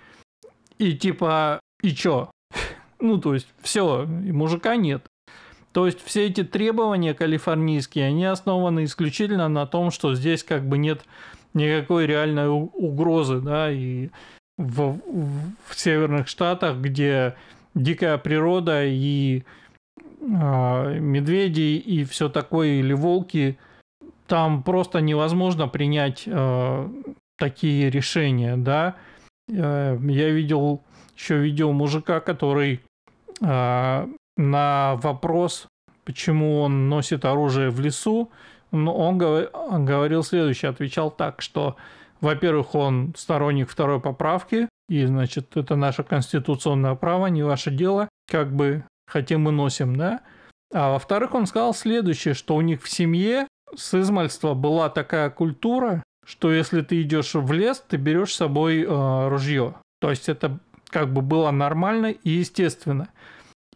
Speaker 1: И типа, и чё? Ну, то есть, все, мужика нет. То есть, все эти требования калифорнийские, они основаны исключительно на том, что здесь как бы нет никакой реальной угрозы, да, и в, в северных штатах, где дикая природа и медведей и все такое, или волки, там просто невозможно принять э, такие решения, да. Э, я видел еще видео мужика, который э, на вопрос, почему он носит оружие в лесу, он, он, он говорил следующее, отвечал так, что, во-первых, он сторонник второй поправки, и, значит, это наше конституционное право, не ваше дело, как бы хотим мы носим, да. А во-вторых, он сказал следующее, что у них в семье с измальства была такая культура, что если ты идешь в лес, ты берешь с собой э, ружье. То есть это как бы было нормально и естественно.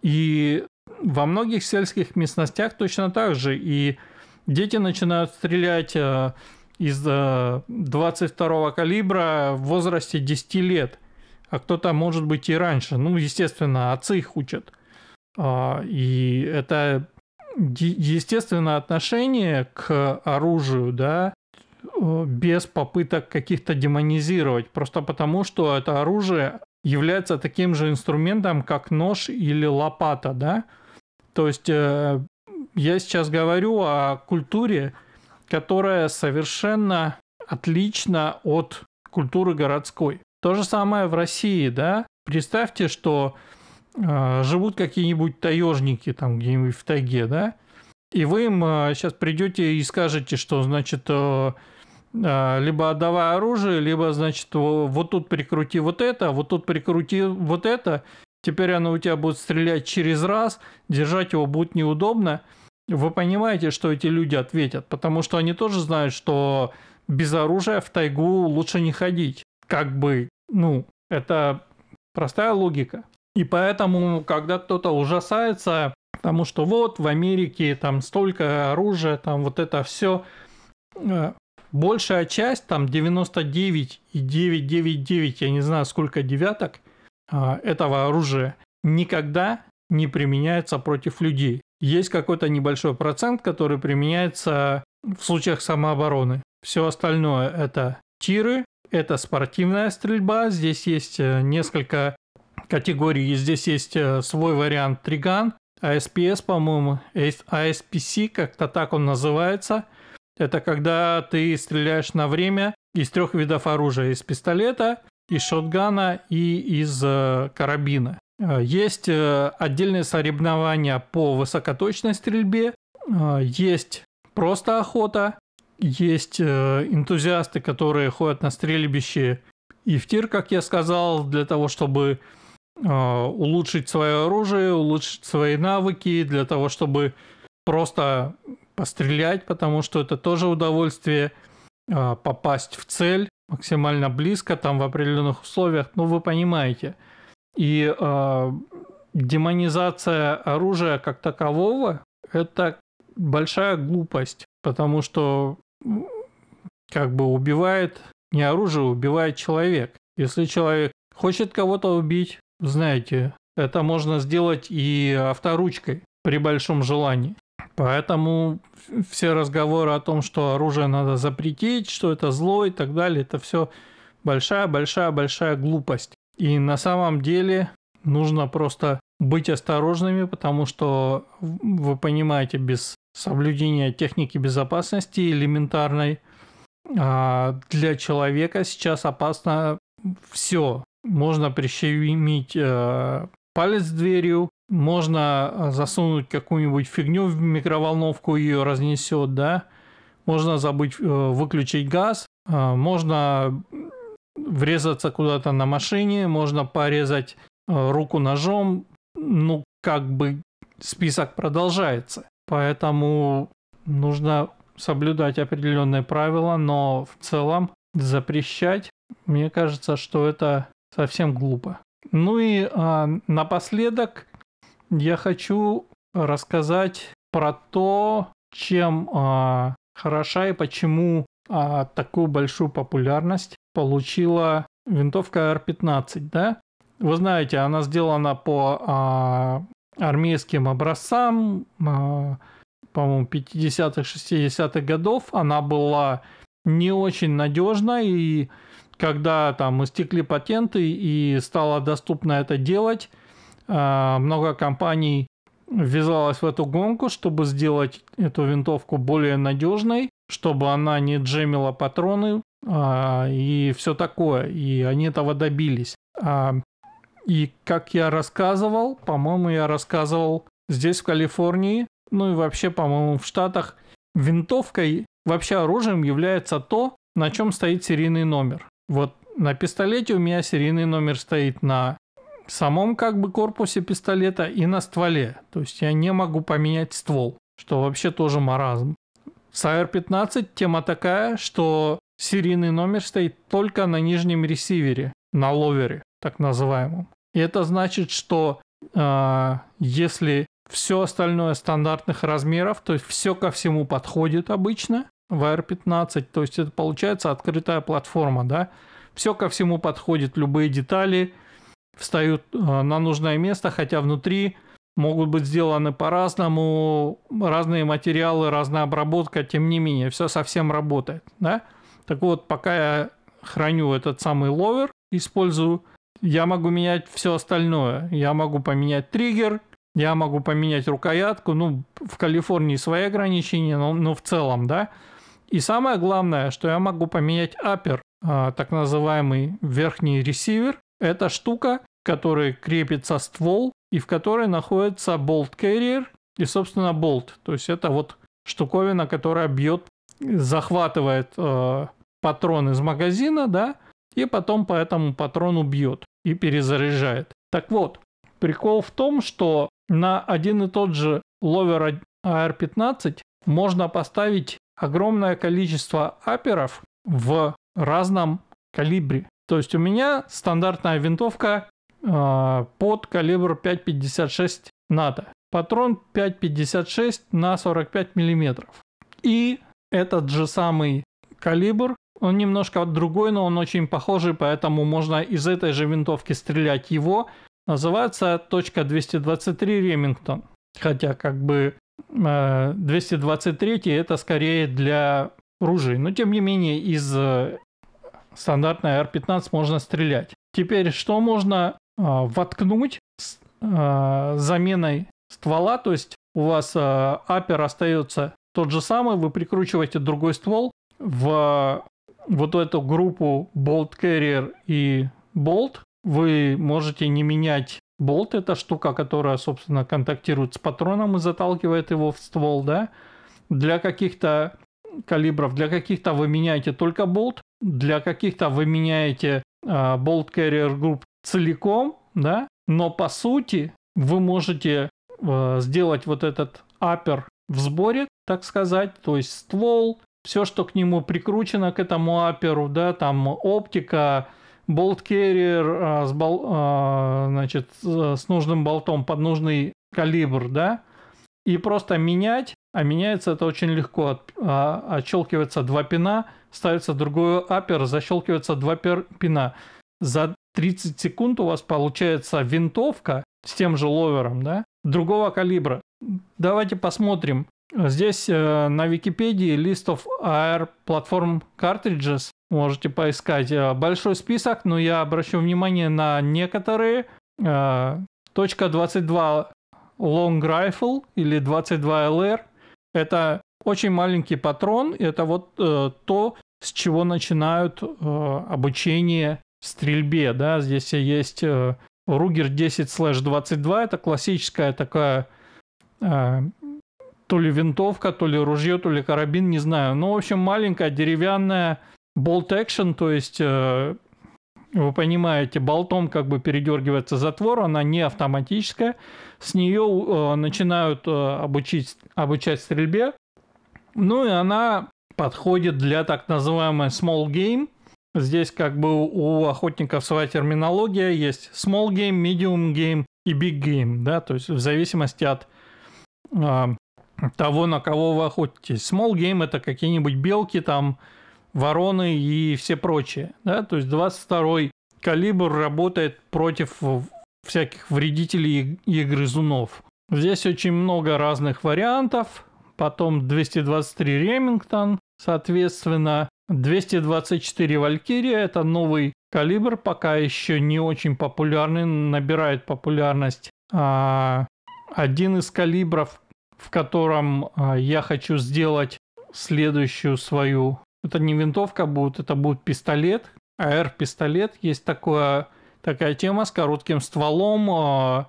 Speaker 1: И во многих сельских местностях точно так же. И дети начинают стрелять э, из э, 22 калибра в возрасте 10 лет. А кто-то может быть и раньше. Ну, естественно, отцы их учат. А, и это естественное отношение к оружию, да, без попыток каких-то демонизировать, просто потому что это оружие является таким же инструментом, как нож или лопата, да. То есть э, я сейчас говорю о культуре, которая совершенно отлична от культуры городской. То же самое в России, да. Представьте, что живут какие-нибудь таежники там где-нибудь в тайге, да, и вы им сейчас а, придете и скажете, что, значит, а, либо отдавай оружие, либо, значит, вот тут прикрути вот это, вот тут прикрути вот это, теперь оно у тебя будет стрелять через раз, держать его будет неудобно. вы понимаете, что эти люди ответят, потому что они тоже знают, что без оружия в тайгу лучше не ходить. Как бы, ну, это простая логика. И поэтому, когда кто-то ужасается, потому что вот в Америке там столько оружия, там вот это все, э, большая часть, там 99 и 999, я не знаю сколько девяток а, этого оружия, никогда не применяется против людей. Есть какой-то небольшой процент, который применяется в случаях самообороны. Все остальное это тиры, это спортивная стрельба. Здесь есть э, категорий. Здесь есть э, свой вариант триган, ASPS, по-моему, ASPC, как-то так он называется. Это когда ты стреляешь на время из трех видов оружия. Из пистолета, из шотгана и из э, карабина. Э, есть отдельные соревнования по высокоточной стрельбе, есть просто охота, есть энтузиасты, которые ходят на стрельбище и в тир, как я сказал, для того, чтобы улучшить свое оружие, улучшить свои навыки, для того, чтобы просто пострелять, потому что это тоже удовольствие попасть в цель максимально близко, там в определенных условиях, ну вы понимаете – и э, демонизация оружия как такового – это большая глупость, потому что как бы убивает не оружие, убивает человек. Если человек хочет кого-то убить, знаете, это можно сделать и авторучкой при большом желании. Поэтому все разговоры о том, что оружие надо запретить, что это зло и так далее, это все большая-большая-большая глупость. И на самом деле нужно просто быть осторожными, потому что вы понимаете, без соблюдения техники безопасности элементарной а, для человека сейчас опасно все. Можно прищемить э, палец дверью, можно засунуть какую-нибудь фигню в микроволновку, ее разнесет, да. Можно забыть э, выключить газ, а, можно врезаться куда-то на машине, можно порезать э, руку ножом, ну, как бы список продолжается. Поэтому нужно соблюдать определенные правила, но в целом запрещать, мне кажется, что это совсем глупо. Ну и а, напоследок я хочу рассказать про то, чем а, хороша и почему а, такую большую популярность получила винтовка R15, да? Вы знаете, она сделана по а, армейским образцам, а, по-моему, 50-х, 60-х годов. Она была не очень надежна, и когда там истекли патенты и стало доступно это делать, а, много компаний ввязалась в эту гонку, чтобы сделать эту винтовку более надежной, чтобы она не джемила патроны а, и все такое. И они этого добились. А, и как я рассказывал, по-моему, я рассказывал здесь, в Калифорнии, ну и вообще, по-моему, в Штатах, винтовкой, вообще оружием является то, на чем стоит серийный номер. Вот на пистолете у меня серийный номер стоит на самом как бы корпусе пистолета и на стволе. То есть я не могу поменять ствол, что вообще тоже маразм. С AR-15 тема такая, что серийный номер стоит только на нижнем ресивере, на ловере, так называемом. И это значит, что э, если все остальное стандартных размеров, то есть все ко всему подходит обычно в AR-15, то есть это получается открытая платформа, да, все ко всему подходит, любые детали – встают э, на нужное место, хотя внутри могут быть сделаны по-разному, разные материалы, разная обработка, тем не менее, все совсем работает, да? Так вот, пока я храню этот самый ловер, использую, я могу менять все остальное. Я могу поменять триггер, я могу поменять рукоятку, ну, в Калифорнии свои ограничения, но, но в целом, да. И самое главное, что я могу поменять апер, а, так называемый верхний ресивер. Это штука, которой крепится ствол и в которой находится болт carrier и, собственно, болт. То есть это вот штуковина, которая бьет, захватывает э, патрон из магазина, да, и потом по этому патрону бьет и перезаряжает. Так вот, прикол в том, что на один и тот же ловер AR-15 можно поставить огромное количество аперов в разном калибре. То есть у меня стандартная винтовка э, под калибр 5,56 НАТО. Патрон 5,56 на 45 миллиметров. И этот же самый калибр, он немножко другой, но он очень похожий, поэтому можно из этой же винтовки стрелять его. Называется точка .223 Ремингтон. Хотя как бы 223 э, это скорее для ружей. Но тем не менее из э, стандартной R15 можно стрелять. Теперь что можно э, воткнуть с заменой ствола? То есть у вас апер остается тот же самый, вы прикручиваете другой ствол в вот эту группу Bolt Carrier и Bolt. Вы можете не менять Болт – это штука, которая, собственно, контактирует с патроном и заталкивает его в ствол, да. Для каких-то калибров, для каких-то вы меняете только болт, для каких-то вы меняете э, Bolt Carrier Group целиком, да, но по сути вы можете э, сделать вот этот апер в сборе, так сказать, то есть ствол, все, что к нему прикручено к этому аперу, да, там оптика, болт carrier а, с, бол, а, значит, с нужным болтом под нужный калибр, да, и просто менять, а меняется это очень легко. От, а, отщелкивается два пина, ставится другой апер, защелкивается два пер, пина. За 30 секунд у вас получается винтовка с тем же ловером, да, другого калибра. Давайте посмотрим. Здесь э, на Википедии List of AR Platform Cartridges Можете поискать э, большой список, но я обращу внимание на некоторые. Э, точка 22 Long Rifle или 22 LR. Это очень маленький патрон. Это вот то, с чего начинают обучение стрельбе. Да? Здесь есть Ruger 10-22. Это классическая такая то ли винтовка, то ли ружье, то ли карабин, не знаю. Ну, в общем, маленькая деревянная Bolt action, то есть э, вы понимаете, болтом как бы передергивается затвор, она не автоматическая. С нее э, начинают э, обучить, обучать стрельбе. Ну и она подходит для так называемой small game. Здесь как бы у охотников своя терминология. Есть small game, medium game и big game. Да? То есть в зависимости от того, на кого вы охотитесь. Small game это какие-нибудь белки там, вороны и все прочие. Да? То есть 22 калибр работает против всяких вредителей и грызунов. Здесь очень много разных вариантов. Потом 223 Ремингтон, соответственно, 224 Валькирия. Это новый калибр, пока еще не очень популярный, набирает популярность. А, один из калибров, в котором а, я хочу сделать следующую свою это не винтовка будет, это будет пистолет. АР-пистолет. Есть такое, такая тема с коротким стволом э,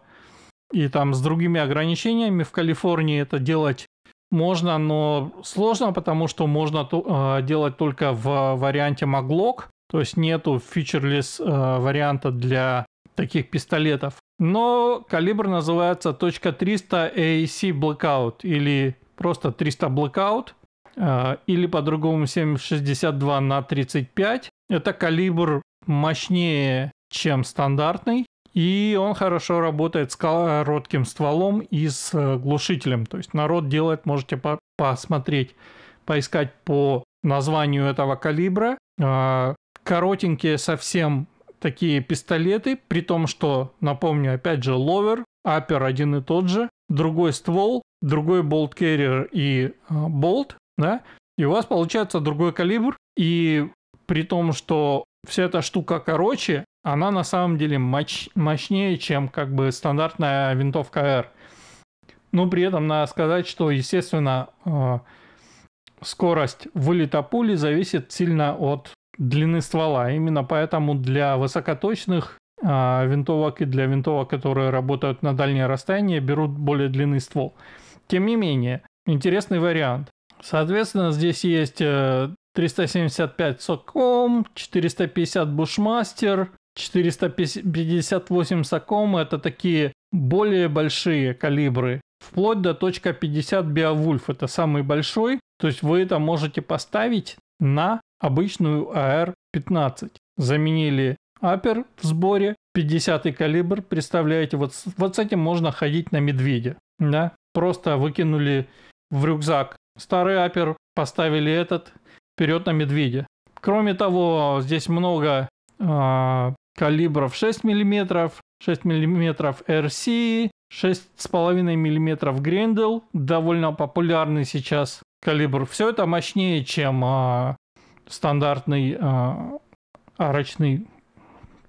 Speaker 1: и там с другими ограничениями. В Калифорнии это делать можно, но сложно, потому что можно э, делать только в варианте Maglock. То есть нету фичерлес варианта для таких пистолетов. Но калибр называется .300 AAC Blackout или просто 300 Blackout. А, или по-другому 7,62 на 35. Это калибр мощнее, чем стандартный. И он хорошо работает с коротким стволом и с э, глушителем. То есть народ делает, можете по посмотреть, поискать по названию этого калибра. А, коротенькие совсем такие пистолеты, при том, что, напомню, опять же, ловер, апер один и тот же, другой ствол, другой болт carrier и а, болт, да, и у вас получается другой калибр, и при том, что вся эта штука короче, она на самом деле мощ- мощнее, чем как бы стандартная винтовка R. Но при этом надо сказать, что, естественно, э, скорость вылета пули зависит сильно от длины ствола. Именно поэтому для высокоточных э, винтовок и для винтовок, которые работают на дальнее расстояние, берут более длинный ствол. Тем не менее, интересный вариант. Соответственно, здесь есть 375 э, соком, 450 бушмастер, 458 соком. Это такие более большие калибры. вплоть до точка .50 Beowulf. Это самый большой. То есть вы это можете поставить на обычную AR-15. Заменили апер в сборе, 50 калибр, представляете, вот, вот с этим можно ходить на медведя. Да? Просто выкинули в рюкзак старый апер, поставили этот, вперед на медведя. Кроме того, здесь много э, калибров 6 мм, 6 мм RC, 6,5 мм Грендел, довольно популярный сейчас калибр. Все это мощнее, чем э, стандартный э, арочный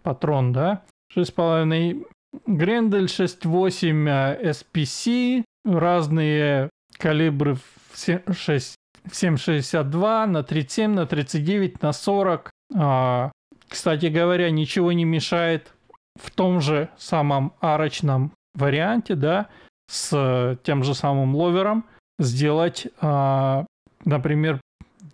Speaker 1: патрон, да. 6,5 Грендель, 6,8 SPC, разные калибры в 6, 7,62 на 37, на 39, на 40. А, кстати говоря, ничего не мешает в том же самом арочном варианте, да, с тем же самым ловером сделать, а, например,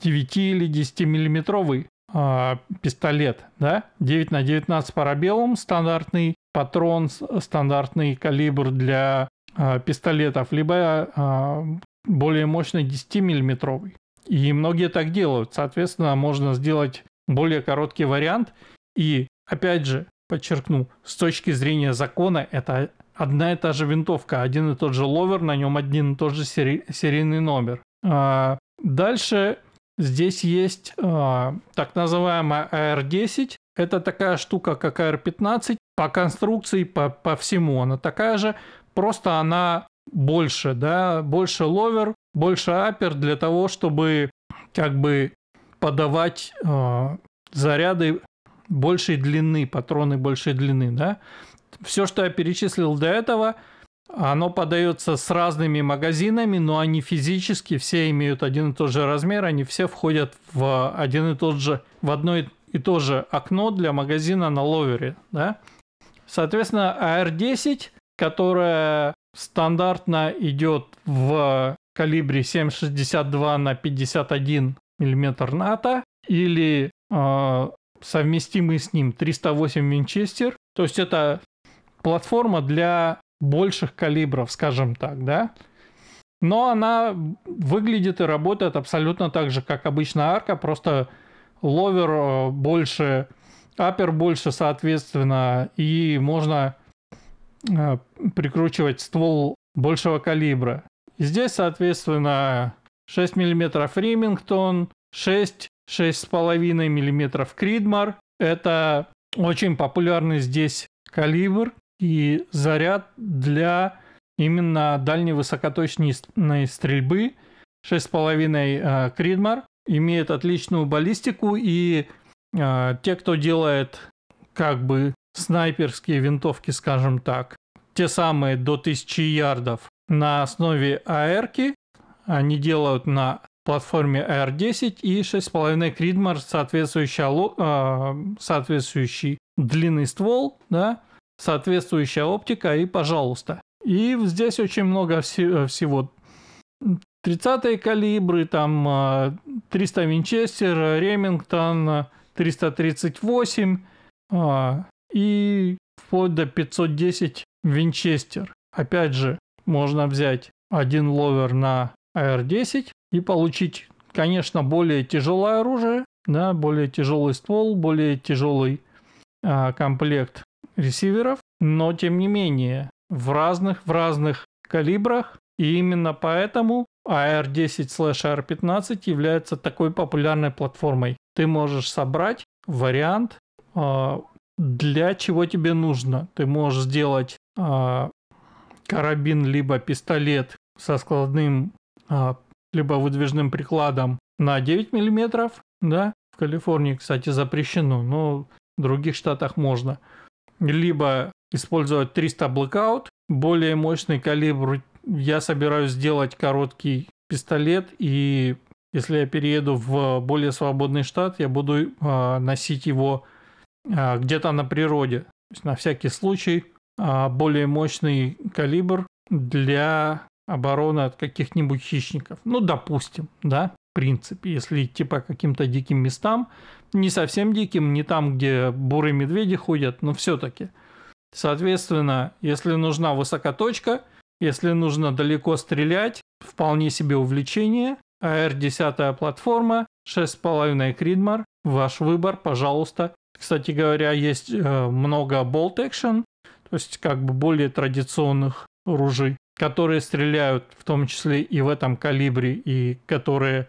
Speaker 1: 9 или 10 миллиметровый а, пистолет, да, 9 на 19 парабеллум, стандартный патрон, стандартный калибр для а, пистолетов, либо а, более мощный 10 миллиметровый. И многие так делают. Соответственно, можно сделать более короткий вариант. И, опять же, подчеркну, с точки зрения закона, это одна и та же винтовка, один и тот же ловер, на нем один и тот же сери- серийный номер. А, дальше Здесь есть э, так называемая AR-10. Это такая штука, как AR-15. По конструкции, по, по всему она такая же. Просто она больше, да, больше ловер, больше апер для того, чтобы как бы подавать э, заряды большей длины, патроны большей длины, да. Все, что я перечислил до этого – оно подается с разными магазинами, но они физически все имеют один и тот же размер, они все входят в один и тот же, в одно и то же окно для магазина на ловере, да. Соответственно, AR-10, которая стандартно идет в калибре 7,62 на 51 мм НАТО или э, совместимый с ним 308 Винчестер. То есть это платформа для больших калибров, скажем так, да. Но она выглядит и работает абсолютно так же, как обычная арка, просто ловер э, больше, апер больше, соответственно, и можно э, прикручивать ствол большего калибра. Здесь, соответственно, 6 мм Ремингтон, 6, 6,5 мм Кридмар. Это очень популярный здесь калибр и заряд для именно дальней высокоточной стрельбы 6,5 э, Кридмар имеет отличную баллистику и э, те, кто делает как бы снайперские винтовки, скажем так, те самые до 1000 ярдов на основе АР, они делают на платформе AR-10 и 6,5 Кридмар, соответствующий, э, соответствующий длинный ствол, да, соответствующая оптика и пожалуйста. И здесь очень много вс- всего. 30 калибры, там 300 а, Винчестер, Ремингтон, 338 а, и вплоть до 510 Винчестер. Опять же, можно взять один ловер на AR-10 и получить, конечно, более тяжелое оружие, да, более тяжелый ствол, более тяжелый а, комплект ресиверов, но тем не менее в разных, в разных калибрах. И именно поэтому AR10/AR15 является такой популярной платформой. Ты можешь собрать вариант э, для чего тебе нужно. Ты можешь сделать э, карабин либо пистолет со складным э, либо выдвижным прикладом на 9 мм, да, в Калифорнии, кстати, запрещено, но в других штатах можно либо использовать 300 Blackout, более мощный калибр. Я собираюсь сделать короткий пистолет, и если я перееду в более свободный штат, я буду э, носить его э, где-то на природе. То есть на всякий случай э, более мощный калибр для обороны от каких-нибудь хищников. Ну, допустим, да, принципе, если идти по каким-то диким местам, не совсем диким, не там, где бурые медведи ходят, но все-таки. Соответственно, если нужна высокоточка, Если нужно далеко стрелять, вполне себе увлечение. AR-10 платформа, 6,5 Кридмар, ваш выбор, пожалуйста. Кстати говоря, есть э, много Bolt Action, то есть как бы более традиционных ружей, которые стреляют в том числе и в этом калибре, и которые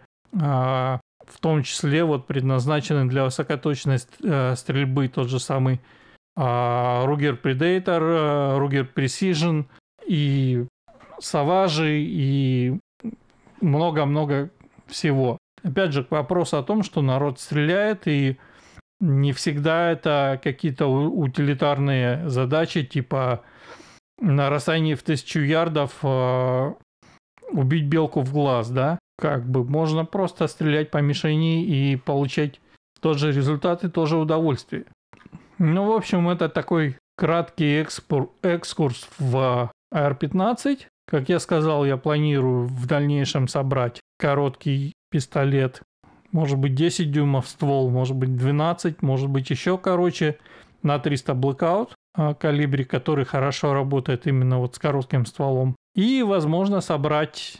Speaker 1: в том числе вот предназначены для высокоточной э, стрельбы, тот же самый э, Ruger Predator, э, Ruger Precision и Savage и много-много всего. Опять же, к вопросу о том, что народ стреляет, и не всегда это какие-то утилитарные задачи, типа на расстоянии в тысячу ярдов э, убить белку в глаз, да? Как бы можно просто стрелять по мишени и получать тот же результат и тоже удовольствие. Ну, в общем, это такой краткий экспор, экскурс в AR-15. Как я сказал, я планирую в дальнейшем собрать короткий пистолет. Может быть 10 дюймов ствол, может быть 12, может быть еще короче на 300 Blackout а, калибре, который хорошо работает именно вот с коротким стволом. И, возможно, собрать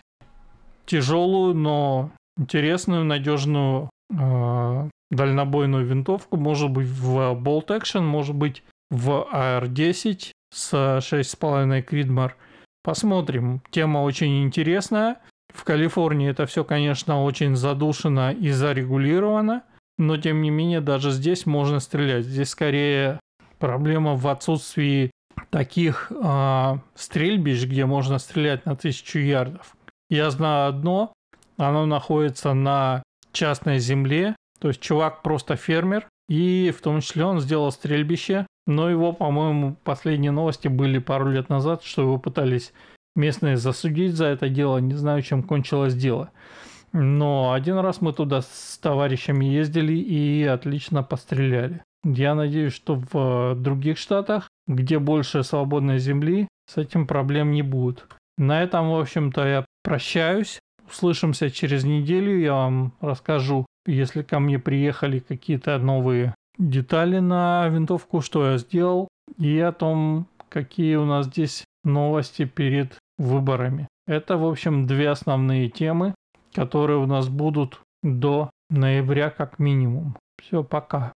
Speaker 1: тяжелую, но интересную, надежную э, дальнобойную винтовку. Может быть в Bolt Action, может быть в AR-10 с 6,5 Кридмар. Посмотрим. Тема очень интересная. В Калифорнии это все, конечно, очень задушено и зарегулировано, но тем не менее даже здесь можно стрелять. Здесь скорее проблема в отсутствии таких э, стрельбищ, где можно стрелять на тысячу ярдов. Я знаю одно, оно находится на частной земле, то есть чувак просто фермер, и в том числе он сделал стрельбище, но его, по-моему, последние новости были пару лет назад, что его пытались местные засудить за это дело. Не знаю, чем кончилось дело. Но один раз мы туда с товарищами ездили и отлично постреляли. Я надеюсь, что в других штатах, где больше свободной земли, с этим проблем не будет. На этом, в общем-то, я прощаюсь. Услышимся через неделю. Я вам расскажу, если ко мне приехали какие-то новые детали на винтовку, что я сделал, и о том, какие у нас здесь новости перед выборами. Это, в общем, две основные темы, которые у нас будут до ноября как минимум. Все, пока.